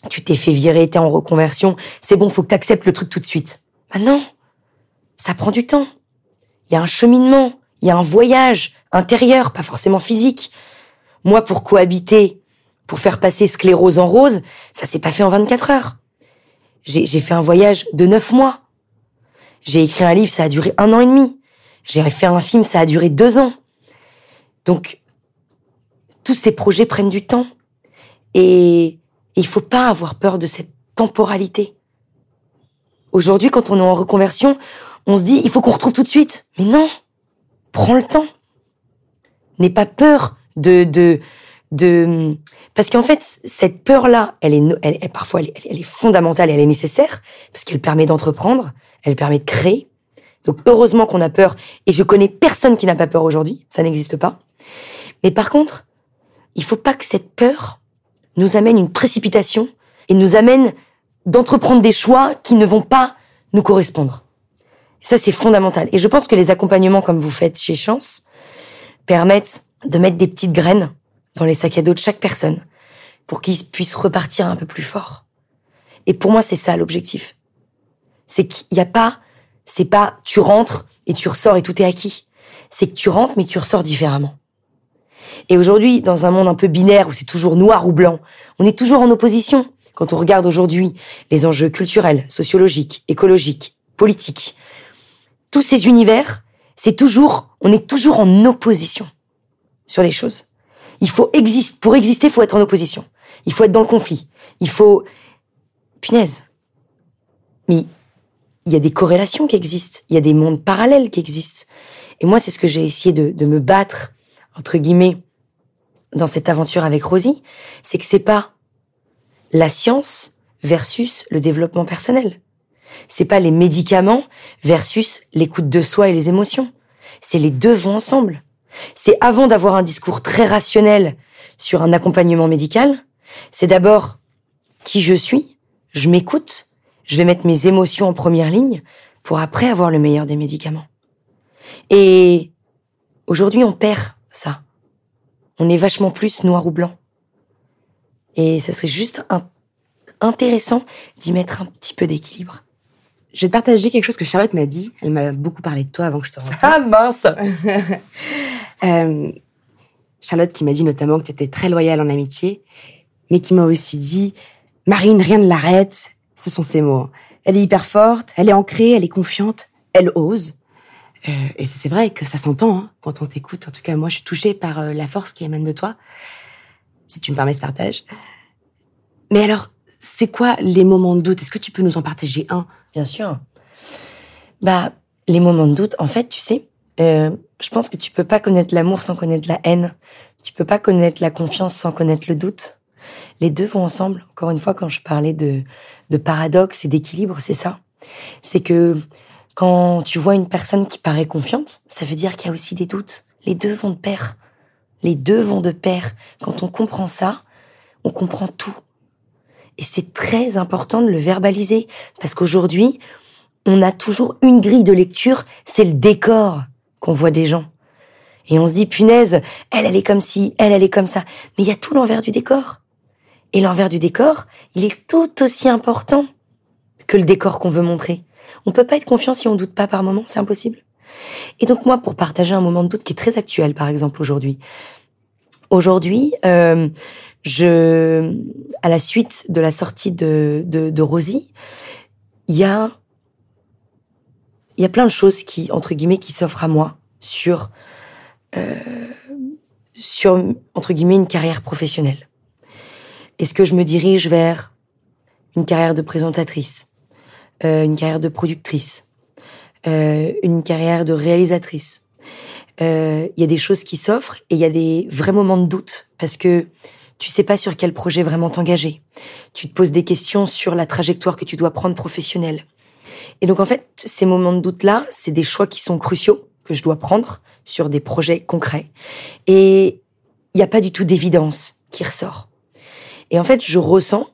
tu t'es fait virer, t'es en reconversion, c'est bon, faut que t'acceptes le truc tout de suite. Ah non, ça prend du temps. Il y a un cheminement, il y a un voyage intérieur, pas forcément physique. Moi, pour cohabiter, pour faire passer sclérose en rose, ça s'est pas fait en 24 heures. J'ai fait un voyage de neuf mois. J'ai écrit un livre, ça a duré un an et demi. J'ai fait un film, ça a duré deux ans. Donc, tous ces projets prennent du temps. Et il faut pas avoir peur de cette temporalité. Aujourd'hui, quand on est en reconversion, on se dit, il faut qu'on retrouve tout de suite. Mais non, prends le temps. N'aie pas peur de, de, de parce qu'en fait cette peur là elle est elle, parfois elle, elle, est fondamentale elle est nécessaire parce qu'elle permet d'entreprendre elle permet de créer. Donc heureusement qu'on a peur et je connais personne qui n'a pas peur aujourd'hui ça n'existe pas. Mais par contre il faut pas que cette peur nous amène une précipitation et nous amène d'entreprendre des choix qui ne vont pas nous correspondre. Ça c'est fondamental. Et je pense que les accompagnements comme vous faites chez Chance permettent de mettre des petites graines dans les sacs à dos de chaque personne pour qu'ils puissent repartir un peu plus fort. Et pour moi, c'est ça l'objectif. C'est qu'il n'y a pas, c'est pas tu rentres et tu ressors et tout est acquis. C'est que tu rentres mais tu ressors différemment. Et aujourd'hui, dans un monde un peu binaire où c'est toujours noir ou blanc, on est toujours en opposition. Quand on regarde aujourd'hui les enjeux culturels, sociologiques, écologiques, politiques, tous ces univers, c'est toujours, on est toujours en opposition sur les choses. Il faut exister, pour exister, il faut être en opposition. Il faut être dans le conflit. Il faut, punaise. Mais il y a des corrélations qui existent. Il y a des mondes parallèles qui existent. Et moi, c'est ce que j'ai essayé de, de me battre, entre guillemets, dans cette aventure avec Rosie. C'est que c'est pas la science versus le développement personnel. C'est pas les médicaments versus l'écoute de soi et les émotions. C'est les deux vont ensemble. C'est avant d'avoir un discours très rationnel sur un accompagnement médical, c'est d'abord qui je suis, je m'écoute, je vais mettre mes émotions en première ligne pour après avoir le meilleur des médicaments. Et aujourd'hui, on perd ça. On est vachement plus noir ou blanc. Et ça serait juste intéressant d'y mettre un petit peu d'équilibre. Je vais te partager quelque chose que Charlotte m'a dit. Elle m'a beaucoup parlé de toi avant que je te rencontre. Ah mince euh, Charlotte qui m'a dit notamment que tu étais très loyale en amitié, mais qui m'a aussi dit Marine, rien ne l'arrête. Ce sont ses mots. Elle est hyper forte, elle est ancrée, elle est confiante, elle ose. Euh, et c'est vrai que ça s'entend hein, quand on t'écoute. En tout cas, moi, je suis touchée par euh, la force qui émane de toi. Si tu me permets ce partage. Mais alors, c'est quoi les moments de doute? Est-ce que tu peux nous en partager un? Bien sûr. Bah, les moments de doute, en fait, tu sais, euh, je pense que tu peux pas connaître l'amour sans connaître la haine. Tu peux pas connaître la confiance sans connaître le doute. Les deux vont ensemble. Encore une fois, quand je parlais de, de paradoxe et d'équilibre, c'est ça. C'est que quand tu vois une personne qui paraît confiante, ça veut dire qu'il y a aussi des doutes. Les deux vont de pair. Les deux vont de pair. Quand on comprend ça, on comprend tout. Et c'est très important de le verbaliser parce qu'aujourd'hui, on a toujours une grille de lecture, c'est le décor qu'on voit des gens. Et on se dit, punaise, elle, elle est comme ci, elle, elle est comme ça. Mais il y a tout l'envers du décor. Et l'envers du décor, il est tout aussi important que le décor qu'on veut montrer. On peut pas être confiant si on doute pas par moment, c'est impossible. Et donc moi, pour partager un moment de doute qui est très actuel, par exemple aujourd'hui. Aujourd'hui, euh, je, à la suite de la sortie de, de, de Rosie, il y a, il y a plein de choses qui, entre guillemets, qui s'offrent à moi sur, euh, sur, entre guillemets, une carrière professionnelle. Est-ce que je me dirige vers une carrière de présentatrice, euh, une carrière de productrice, euh, une carrière de réalisatrice? Euh, Il y a des choses qui s'offrent et il y a des vrais moments de doute parce que tu sais pas sur quel projet vraiment t'engager. Tu te poses des questions sur la trajectoire que tu dois prendre professionnelle. Et donc en fait, ces moments de doute-là, c'est des choix qui sont cruciaux que je dois prendre sur des projets concrets. Et il n'y a pas du tout d'évidence qui ressort. Et en fait, je ressens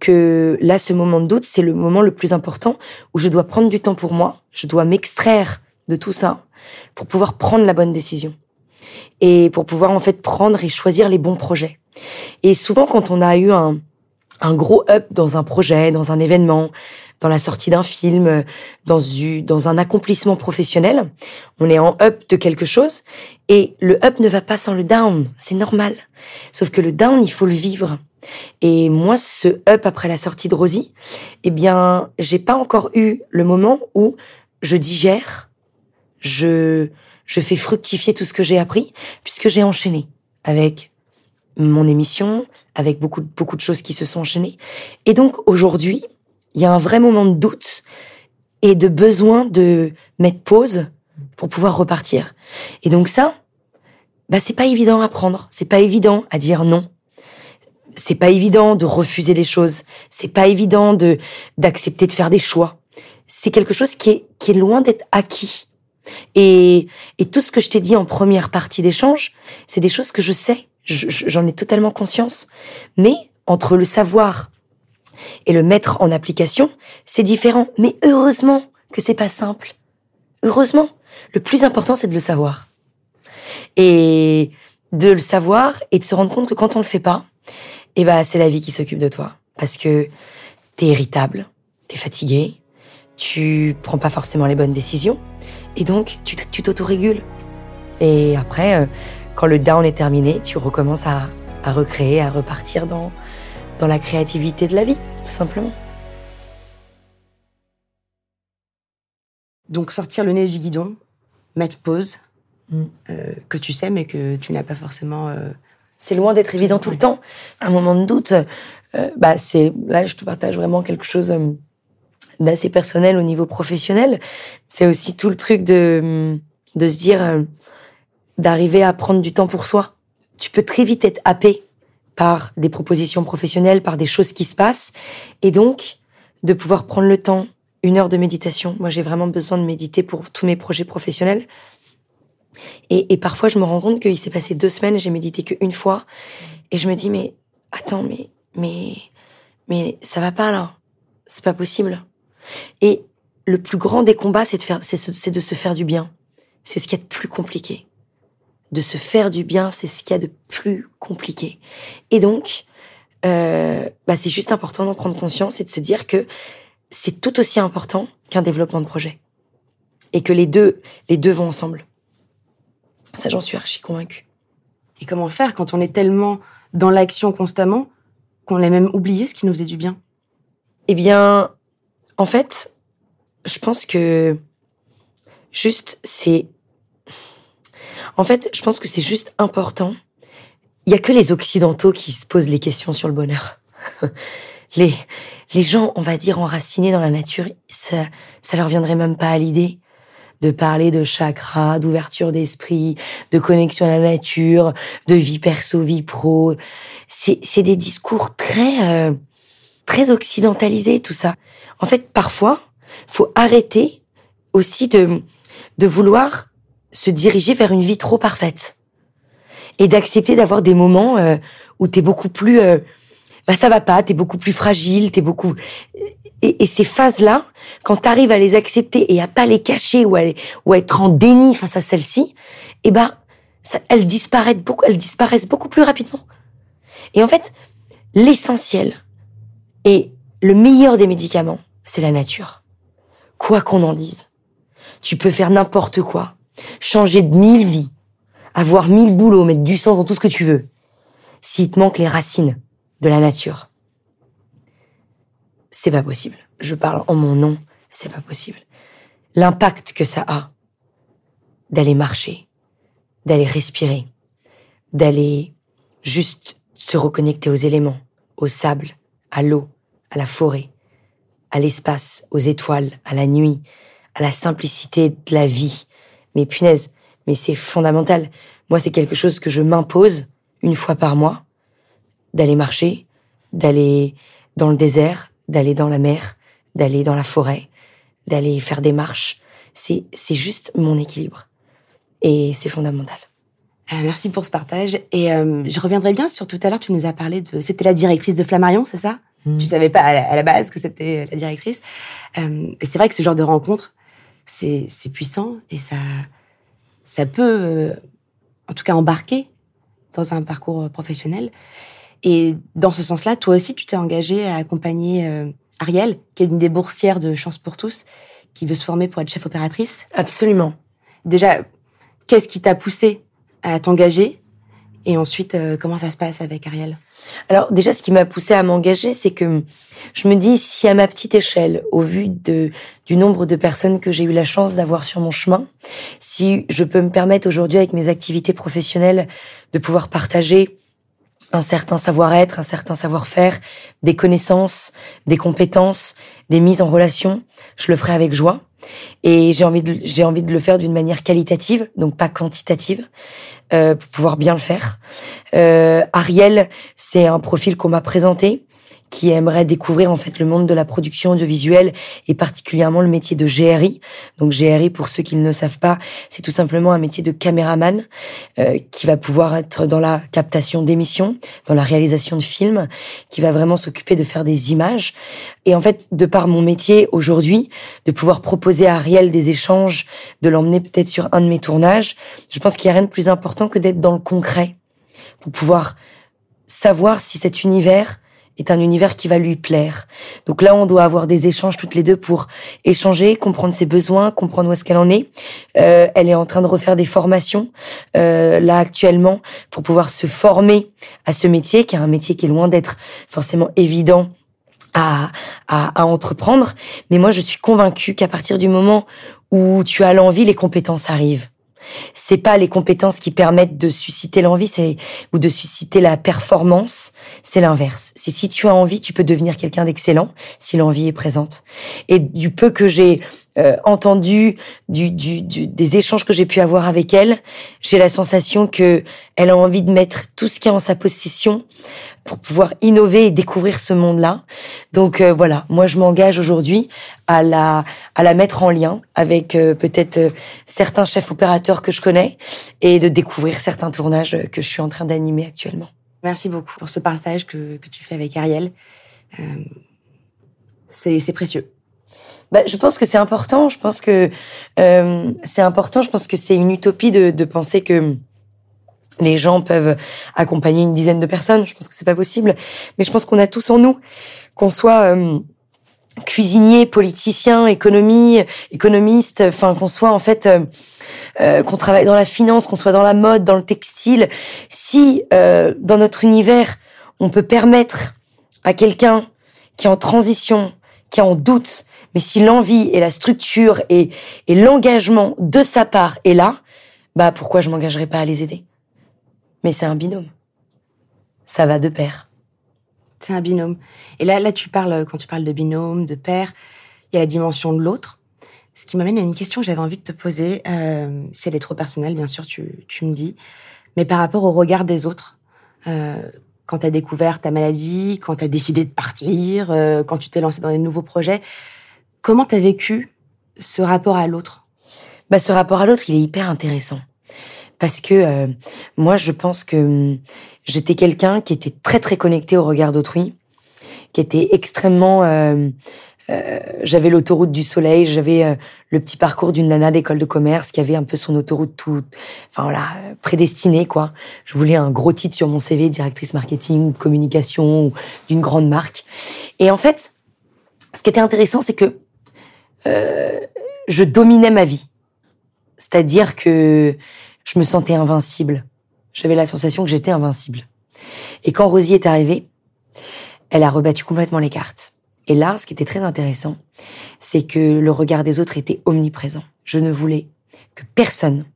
que là, ce moment de doute, c'est le moment le plus important où je dois prendre du temps pour moi, je dois m'extraire de tout ça pour pouvoir prendre la bonne décision et pour pouvoir en fait prendre et choisir les bons projets. Et souvent, quand on a eu un, gros up dans un projet, dans un événement, dans la sortie d'un film, dans, dans un accomplissement professionnel, on est en up de quelque chose et le up ne va pas sans le down, c'est normal. Sauf que le down, il faut le vivre. Et moi, ce up après la sortie de Rosie, eh bien, j'ai pas encore eu le moment où je digère, je, je fais fructifier tout ce que j'ai appris, puisque j'ai enchaîné avec mon émission, avec beaucoup, beaucoup de choses qui se sont enchaînées. Et donc aujourd'hui, il y a un vrai moment de doute et de besoin de mettre pause pour pouvoir repartir. Et donc ça, bah c'est pas évident à prendre, c'est pas évident à dire non. C'est pas évident de refuser les choses, c'est pas évident de d'accepter de faire des choix. C'est quelque chose qui est qui est loin d'être acquis. Et et tout ce que je t'ai dit en première partie d'échange, c'est des choses que je sais j'en ai totalement conscience. Mais entre le savoir et le mettre en application, c'est différent. Mais heureusement que c'est pas simple. Heureusement. Le plus important, c'est de le savoir. Et, de le savoir et de se rendre compte que quand on le fait pas, eh ben, c'est la vie qui s'occupe de toi. Parce que t'es irritable, t'es fatigué, tu prends pas forcément les bonnes décisions. Et donc, tu t'autorégules. Et après, euh, quand le down est terminé, tu recommences à, à recréer, à repartir dans, dans la créativité de la vie, tout simplement. Donc sortir le nez du guidon, mettre pause, mm. euh, que tu sais mais que tu n'as pas forcément. Euh, c'est loin d'être évident tout le temps. Un moment de doute, euh, bah c'est là je te partage vraiment quelque chose d'assez personnel au niveau professionnel. C'est aussi tout le truc de de se dire d'arriver à prendre du temps pour soi. Tu peux très vite être happé par des propositions professionnelles, par des choses qui se passent, et donc de pouvoir prendre le temps une heure de méditation. Moi, j'ai vraiment besoin de méditer pour tous mes projets professionnels. Et, parfois, je me rends compte qu'il s'est passé deux semaines, j'ai médité qu'une fois, et je me dis mais attends, mais mais mais ça va pas là, c'est pas possible. Et le plus grand des combats, c'est de faire, c'est de se faire du bien. C'est ce qu'il y a de plus compliqué. De se faire du bien, c'est ce qu'il y a de plus compliqué. Et donc, euh, bah c'est juste important d'en prendre conscience et de se dire que c'est tout aussi important qu'un développement de projet. Et que les deux, les deux vont ensemble. Ça, j'en suis archi convaincue. Et comment faire quand on est tellement dans l'action constamment qu'on a même oublié ce qui nous faisait du bien? Eh bien, en fait, je pense que juste c'est. En fait, je pense que c'est juste important. Il y a que les occidentaux qui se posent les questions sur le bonheur. les les gens, on va dire, enracinés dans la nature, ça, ça leur viendrait même pas à l'idée de parler de chakra, d'ouverture d'esprit, de connexion à la nature, de vie perso, vie pro. C'est, c'est des discours très, euh, très occidentalisés, tout ça. En fait, parfois, faut arrêter aussi de, de vouloir se diriger vers une vie trop parfaite et d'accepter d'avoir des moments euh, où t'es beaucoup plus euh, bah ça va pas, t'es beaucoup plus fragile, t'es beaucoup et, ces phases-là, quand t'arrives à les accepter et à pas les cacher ou à, être en déni face à celles-ci, eh ben ça, elles disparaissent beaucoup, elles disparaissent beaucoup plus rapidement. Et en fait, l'essentiel et le meilleur des médicaments, c'est la nature. Quoi qu'on en dise, tu peux faire n'importe quoi, changer de mille vies, avoir mille boulots, mettre du sens dans tout ce que tu veux. S'il te manque les racines, de la nature. C'est pas possible. Je parle en mon nom, c'est pas possible. L'impact que ça a d'aller marcher, d'aller respirer, d'aller juste se reconnecter aux éléments, au sable, à l'eau, à la forêt, à l'espace, aux étoiles, à la nuit, à la simplicité de la vie. Mais punaise, mais c'est fondamental. Moi, c'est quelque chose que je m'impose une fois par mois d'aller marcher, d'aller dans le désert, d'aller dans la mer, d'aller dans la forêt, d'aller faire des marches. C'est, c'est juste mon équilibre. Et c'est fondamental. Euh, merci pour ce partage. Et euh, je reviendrai bien sur tout à l'heure, tu nous as parlé de... C'était la directrice de Flammarion, c'est ça? Mmh. Tu savais pas à la, base que c'était la directrice. Euh, et c'est vrai que ce genre de rencontre, c'est, puissant et ça, ça peut, en tout cas, embarquer dans un parcours professionnel. Et dans ce sens-là, toi aussi, tu t'es engagée à accompagner euh, Ariel, qui est une des boursières de Chance pour tous, qui veut se former pour être chef opératrice. Absolument. Déjà, qu'est-ce qui t'a poussé à t'engager et ensuite, euh, comment ça se passe avec Ariel? Alors déjà, ce qui m'a poussé à m'engager, c'est que je me dis, si à ma petite échelle, au vu de, du nombre de personnes que j'ai eu la chance d'avoir sur mon chemin, si je peux me permettre aujourd'hui avec mes activités professionnelles de pouvoir partager un certain savoir-être, un certain savoir-faire, des connaissances, des compétences, des mises en relation, je le ferai avec joie. Et j'ai envie de, j'ai envie de le faire d'une manière qualitative, donc pas quantitative, euh, pour pouvoir bien le faire. Euh, Ariel, c'est un profil qu'on m'a présenté qui aimerait découvrir en fait le monde de la production audiovisuelle et particulièrement le métier de GRI. Donc GRI, pour ceux qui ne le savent pas, c'est tout simplement un métier de caméraman euh, qui va pouvoir être dans la captation d'émissions, dans la réalisation de films, qui va vraiment s'occuper de faire des images. Et en fait, de par mon métier aujourd'hui, de pouvoir proposer à Ariel des échanges, de l'emmener peut-être sur un de mes tournages, je pense qu'il n'y a rien de plus important que d'être dans le concret pour pouvoir savoir si cet univers est un univers qui va lui plaire. Donc là, on doit avoir des échanges toutes les deux pour échanger, comprendre ses besoins, comprendre où est-ce qu'elle en est. Euh, elle est en train de refaire des formations euh, là actuellement pour pouvoir se former à ce métier, qui est un métier qui est loin d'être forcément évident à, à, à, entreprendre. Mais moi, je suis convaincue qu'à partir du moment où tu as l'envie, les compétences arrivent c'est pas les compétences qui permettent de susciter l'envie, c'est ou de susciter la performance, c'est l'inverse. C'est si tu as envie, tu peux devenir quelqu'un d'excellent si l'envie est présente. Et du peu que j'ai euh, entendu, du, du, des échanges que j'ai pu avoir avec elle, j'ai la sensation que elle a envie de mettre tout ce qui est en sa possession pour pouvoir innover et découvrir ce monde-là. Donc euh, voilà, moi je m'engage aujourd'hui à la à la mettre en lien avec euh, peut-être euh, certains chefs opérateurs que je connais et de découvrir certains tournages que je suis en train d'animer actuellement. Merci beaucoup pour ce partage que, que tu fais avec Ariel. c'est précieux. Bah, je pense que c'est important. Je pense que c'est important. Je pense que c'est une utopie de, de penser que les gens peuvent accompagner une dizaine de personnes. Je pense que c'est pas possible, mais je pense qu'on a tous en nous, qu'on soit euh, cuisinier, politicien, économie, économiste, enfin qu'on soit en fait euh, euh, qu'on travaille dans la finance, qu'on soit dans la mode, dans le textile, si dans notre univers on peut permettre à quelqu'un qui est en transition, qui est en doute, mais si l'envie et la structure et, et l'engagement de sa part est là, bah pourquoi je m'engagerais pas à les aider? Mais c'est un binôme. Ça va de pair. C'est un binôme. Et là, là, tu parles, quand tu parles de binôme, de pair, il y a la dimension de l'autre. Ce qui m'amène à une question que j'avais envie de te poser. Euh, si elle est trop personnelle, bien sûr, tu, tu me dis. Mais par rapport au regard des autres, euh, quand tu as découvert ta maladie, quand tu as décidé de partir, euh, quand tu t'es lancé dans des nouveaux projets, comment tu as vécu ce rapport à l'autre? Bah, Ce rapport à l'autre, il est hyper intéressant parce que euh, moi, je pense que hum, j'étais quelqu'un qui était très très connecté au regard d'autrui, qui était extrêmement euh, euh, j'avais l'autoroute du soleil, j'avais euh, le petit parcours d'une nana d'école de commerce qui avait un peu son autoroute tout, enfin voilà, prédestinée quoi. Je voulais un gros titre sur mon CV, directrice marketing communication ou d'une grande marque. Et en fait, ce qui était intéressant, c'est que euh, je dominais ma vie. C'est-à-dire que je me sentais invincible. J'avais la sensation que j'étais invincible. Et quand Rosie est arrivée, elle a rebattu complètement les cartes. Et là, ce qui était très intéressant, c'est que le regard des autres était omniprésent. Je ne voulais que personne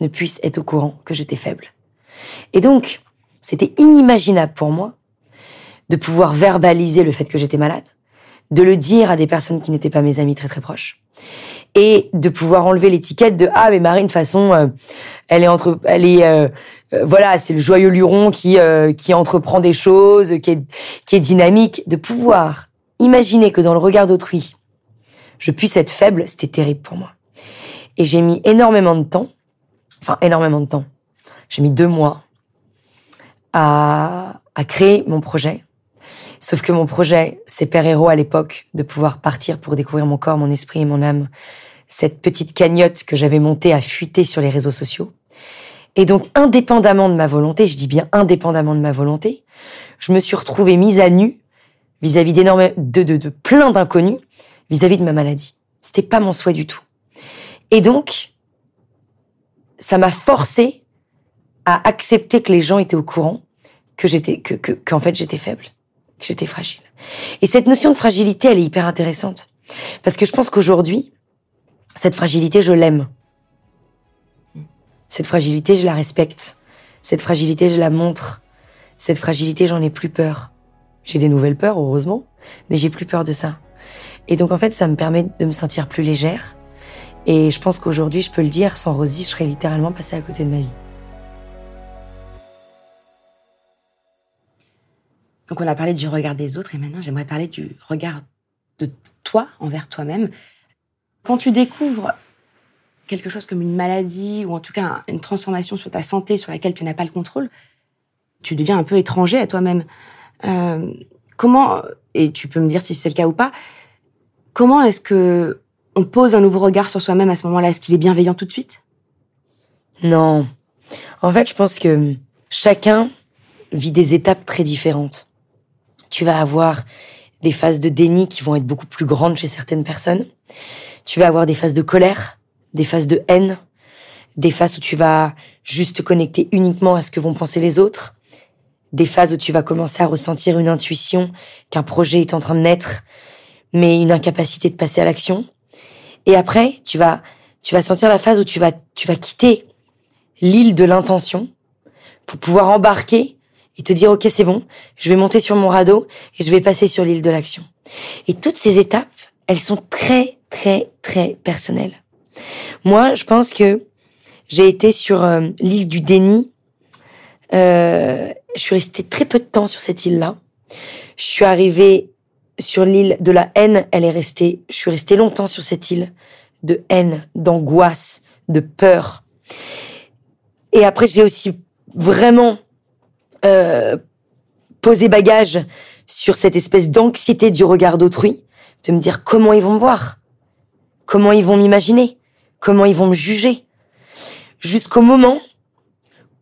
ne puisse être au courant que j'étais faible. Et donc, c'était inimaginable pour moi de pouvoir verbaliser le fait que j'étais malade, de le dire à des personnes qui n'étaient pas mes amis très très proches, et de pouvoir enlever l'étiquette de ah mais Marine de façon euh, elle est entre elle est euh, euh, voilà c'est le joyeux luron qui qui entreprend des choses qui est qui est dynamique. De pouvoir imaginer que dans le regard d'autrui je puisse être faible c'était terrible pour moi. Et j'ai mis énormément de temps enfin énormément de temps. J'ai mis deux mois à à créer mon projet Sauf que mon projet, c'est Père Héros à l'époque, de pouvoir partir pour découvrir mon corps, mon esprit et mon âme. Cette petite cagnotte que j'avais montée a fuité sur les réseaux sociaux. Et donc, indépendamment de ma volonté, je dis bien indépendamment de ma volonté, je me suis retrouvée mise à nu vis-à-vis d'énormément, de, de, de plein d'inconnus vis-à-vis de ma maladie. C'était pas mon souhait du tout. Et donc, ça m'a forcé à accepter que les gens étaient au courant que j'étais, que, que, qu'en fait j'étais faible que j'étais fragile. Et cette notion de fragilité, elle est hyper intéressante. Parce que je pense qu'aujourd'hui, cette fragilité, je l'aime. Cette fragilité, je la respecte. Cette fragilité, je la montre. Cette fragilité, j'en ai plus peur. J'ai des nouvelles peurs, heureusement, mais j'ai plus peur de ça. Et donc, en fait, ça me permet de me sentir plus légère. Et je pense qu'aujourd'hui, je peux le dire, sans Rosie, je serais littéralement passée à côté de ma vie. Donc on a parlé du regard des autres et maintenant j'aimerais parler du regard de toi envers toi-même. Quand tu découvres quelque chose comme une maladie ou en tout cas une transformation sur ta santé sur laquelle tu n'as pas le contrôle, tu deviens un peu étranger à toi-même. Euh, comment, et tu peux me dire si c'est le cas ou pas, comment est-ce que on pose un nouveau regard sur soi-même à ce moment-là? Est-ce qu'il est bienveillant tout de suite? Non. En fait, je pense que chacun vit des étapes très différentes. Tu vas avoir des phases de déni qui vont être beaucoup plus grandes chez certaines personnes. Tu vas avoir des phases de colère, des phases de haine, des phases où tu vas juste te connecter uniquement à ce que vont penser les autres, des phases où tu vas commencer à ressentir une intuition qu'un projet est en train de naître, mais une incapacité de passer à l'action. Et après, tu vas, tu vas sentir la phase où tu vas, tu vas quitter l'île de l'intention pour pouvoir embarquer et te dire, OK, c'est bon, je vais monter sur mon radeau et je vais passer sur l'île de l'action. Et toutes ces étapes, elles sont très, très, très personnelles. Moi, je pense que j'ai été sur euh, l'île du déni. Euh, je suis restée très peu de temps sur cette île-là. Je suis arrivée sur l'île de la haine. Elle est restée. Je suis restée longtemps sur cette île de haine, d'angoisse, de peur. Et après, j'ai aussi vraiment euh, posé bagage sur cette espèce d'anxiété du regard d'autrui, de me dire comment ils vont me voir, comment ils vont m'imaginer, comment ils vont me juger, jusqu'au moment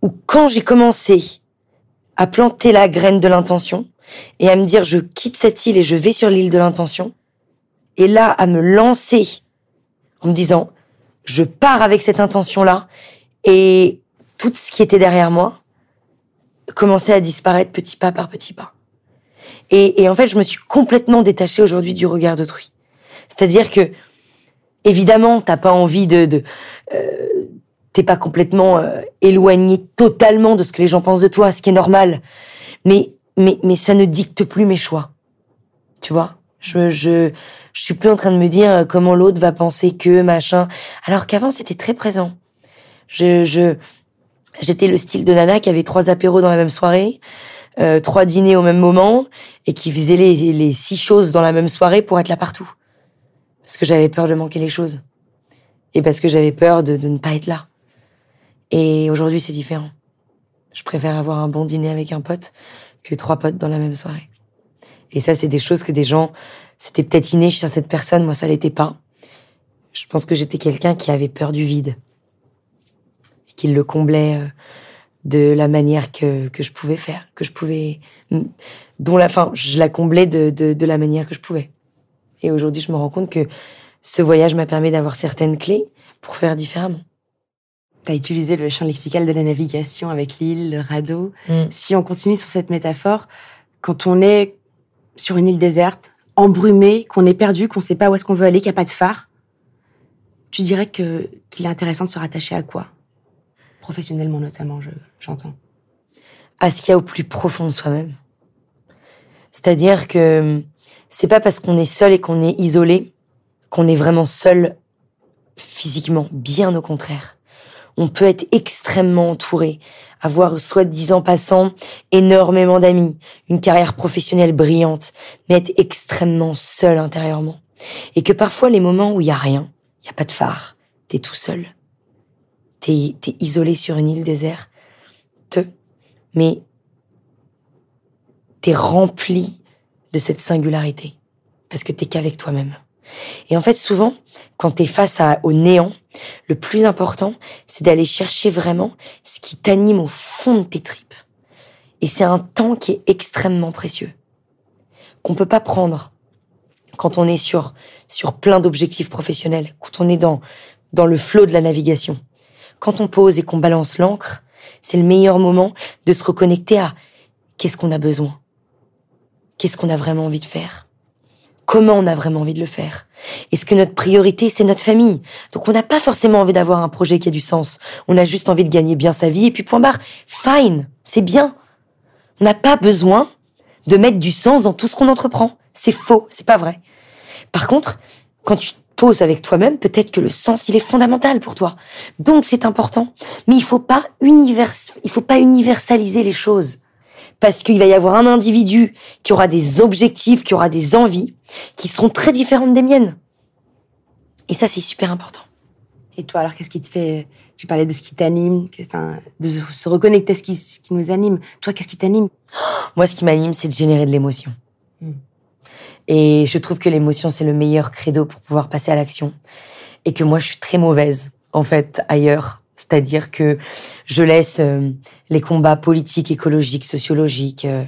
où quand j'ai commencé à planter la graine de l'intention et à me dire je quitte cette île et je vais sur l'île de l'intention, et là à me lancer en me disant je pars avec cette intention-là et tout ce qui était derrière moi commençait à disparaître petit pas par petit pas. Et, en fait, je me suis complètement détachée aujourd'hui du regard d'autrui. C'est-à-dire que, évidemment, t'as pas envie de, de euh, t'es pas complètement euh, éloigné totalement de ce que les gens pensent de toi, ce qui est normal. Mais mais mais ça ne dicte plus mes choix. Tu vois? Je je je suis plus en train de me dire euh, comment l'autre va penser que machin. Alors qu'avant c'était très présent. Je je j'étais le style de nana qui avait trois apéros dans la même soirée, euh, trois dîners au même moment et qui faisait les les six choses dans la même soirée pour être là partout. Parce que j'avais peur de manquer les choses. Et parce que j'avais peur de, de ne pas être là. Et aujourd'hui, c'est différent. Je préfère avoir un bon dîner avec un pote que trois potes dans la même soirée. Et ça, c'est des choses que des gens, c'était peut-être inné chez certaines personnes, moi ça l'était pas. Je pense que j'étais quelqu'un qui avait peur du vide. Et qui le comblait euh, de la manière que, que je pouvais faire, que je pouvais, dont la fin, je la comblais de, de, de la manière que je pouvais. Et aujourd'hui, je me rends compte que ce voyage m'a permis d'avoir certaines clés pour faire différemment. Tu as utilisé le champ lexical de la navigation avec l'île, le radeau. Mm. Si on continue sur cette métaphore, quand on est sur une île déserte, embrumé, qu'on est perdu, qu'on ne sait pas où est-ce qu'on veut aller, qu'il n'y a pas de phare, tu dirais que qu'il est intéressant de se rattacher à quoi? Professionnellement notamment, j'entends. à ce qu'il y a au plus profond de soi-même. C'est-à-dire que c'est pas parce qu'on est seul et qu'on est isolé qu'on est vraiment seul physiquement, bien au contraire on peut être extrêmement entouré, avoir soi-disant passant énormément d'amis, une carrière professionnelle brillante, mais être extrêmement seul intérieurement. Et que parfois les moments où il y a rien, il y a pas de phare, t'es tout seul. T'es es isolé sur une île déserte, te, mais t'es rempli de cette singularité parce que t'es qu'avec toi-même. Et en fait, souvent, quand tu es face à, au néant, le plus important, c'est d'aller chercher vraiment ce qui t'anime au fond de tes tripes. Et c'est un temps qui est extrêmement précieux, qu'on peut pas prendre quand on est sur, sur plein d'objectifs professionnels, quand on est dans, dans le flot de la navigation. Quand on pose et qu'on balance l'ancre, c'est le meilleur moment de se reconnecter à qu'est-ce qu'on a besoin, qu'est-ce qu'on a vraiment envie de faire? Comment on a vraiment envie de le faire? Est-ce que notre priorité, c'est notre famille? Donc on n'a pas forcément envie d'avoir un projet qui a du sens. On a juste envie de gagner bien sa vie et puis point barre. Fine, c'est bien. On n'a pas besoin de mettre du sens dans tout ce qu'on entreprend. C'est faux, c'est pas vrai. Par contre, quand tu avec toi-même, peut-être que le sens, il est fondamental pour toi. Donc c'est important. Mais il faut pas univers, il faut pas universaliser les choses parce qu'il va y avoir un individu qui aura des objectifs, qui aura des envies, qui seront très différentes des miennes. Et ça, c'est super important. Et toi, alors, qu'est-ce qui te fait Tu parlais de ce qui t'anime, enfin, de se reconnecter à ce qui, ce qui nous anime. Toi, qu'est-ce qui t'anime? Moi, ce qui m'anime, c'est de générer de l'émotion. Et je trouve que l'émotion, c'est le meilleur credo pour pouvoir passer à l'action. Et que moi, je suis très mauvaise, en fait, ailleurs, C'est-à-dire que je laisse euh, les combats politiques, écologiques, sociologiques euh,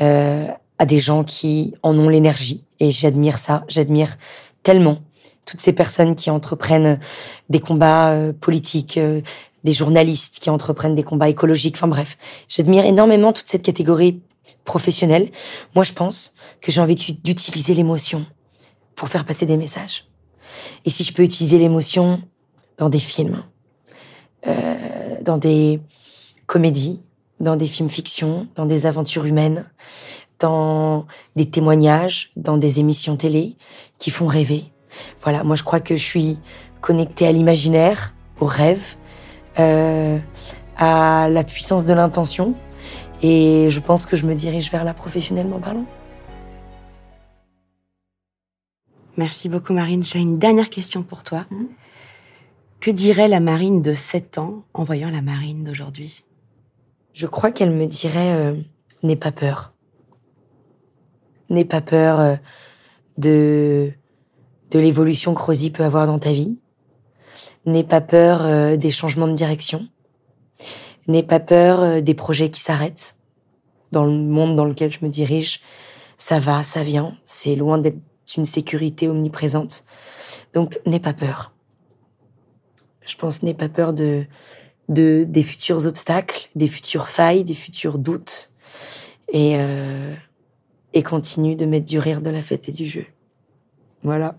euh, à des gens qui en ont l'énergie. Et j'admire ça. J'admire tellement toutes ces personnes qui entreprennent des combats politiques, des journalistes qui entreprennent des combats écologiques. Enfin bref, j'admire énormément toute cette catégorie professionnelle. Moi, je pense que j'ai envie d'utiliser l'émotion pour faire passer des messages. Et si je peux utiliser l'émotion dans des films, euh, dans des comédies, dans des films fiction, dans des aventures humaines, dans des témoignages, dans des émissions télé qui font rêver. Voilà, moi je crois que je suis connectée à l'imaginaire, au rêve, euh, à la puissance de l'intention, et je pense que je me dirige vers la professionnellement parlant. Merci beaucoup Marine. J'ai une dernière question pour toi. Mmh. Que dirait la Marine de 7 ans en voyant la Marine d'aujourd'hui? Je crois qu'elle me dirait euh, n'aie pas peur. N'aie pas peur euh, de de l'évolution que Rosie peut avoir dans ta vie. N'aie pas peur euh, des changements de direction. N'aie pas peur des projets qui s'arrêtent. Dans le monde dans lequel je me dirige, ça va, ça vient. C'est loin d'être une sécurité omniprésente. Donc n'aie pas peur je pense, n'aie pas peur de, de, des futurs obstacles, des futures failles, des futurs doutes. Et, euh, et continue de mettre du rire, de la fête et du jeu. Voilà.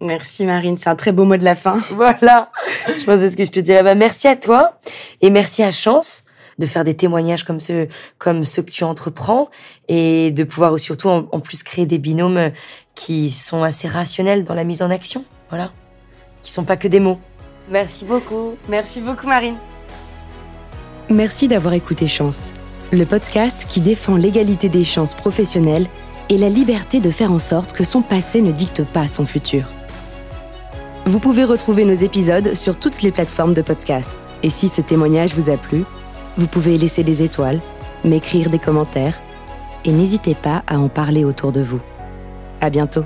Merci Marine, c'est un très beau mot de la fin. Voilà. je pense que ce que je te dirais. Bah, merci à toi et merci à Chance de faire des témoignages comme ceux, comme ceux que tu entreprends et de pouvoir surtout en, en plus créer des binômes qui sont assez rationnels dans la mise en action. Voilà. Qui sont pas que des mots. Merci beaucoup. Merci beaucoup, Marine. Merci d'avoir écouté Chance, le podcast qui défend l'égalité des chances professionnelles et la liberté de faire en sorte que son passé ne dicte pas son futur. Vous pouvez retrouver nos épisodes sur toutes les plateformes de podcast. Et si ce témoignage vous a plu, vous pouvez laisser des étoiles, m'écrire des commentaires et n'hésitez pas à en parler autour de vous. À bientôt.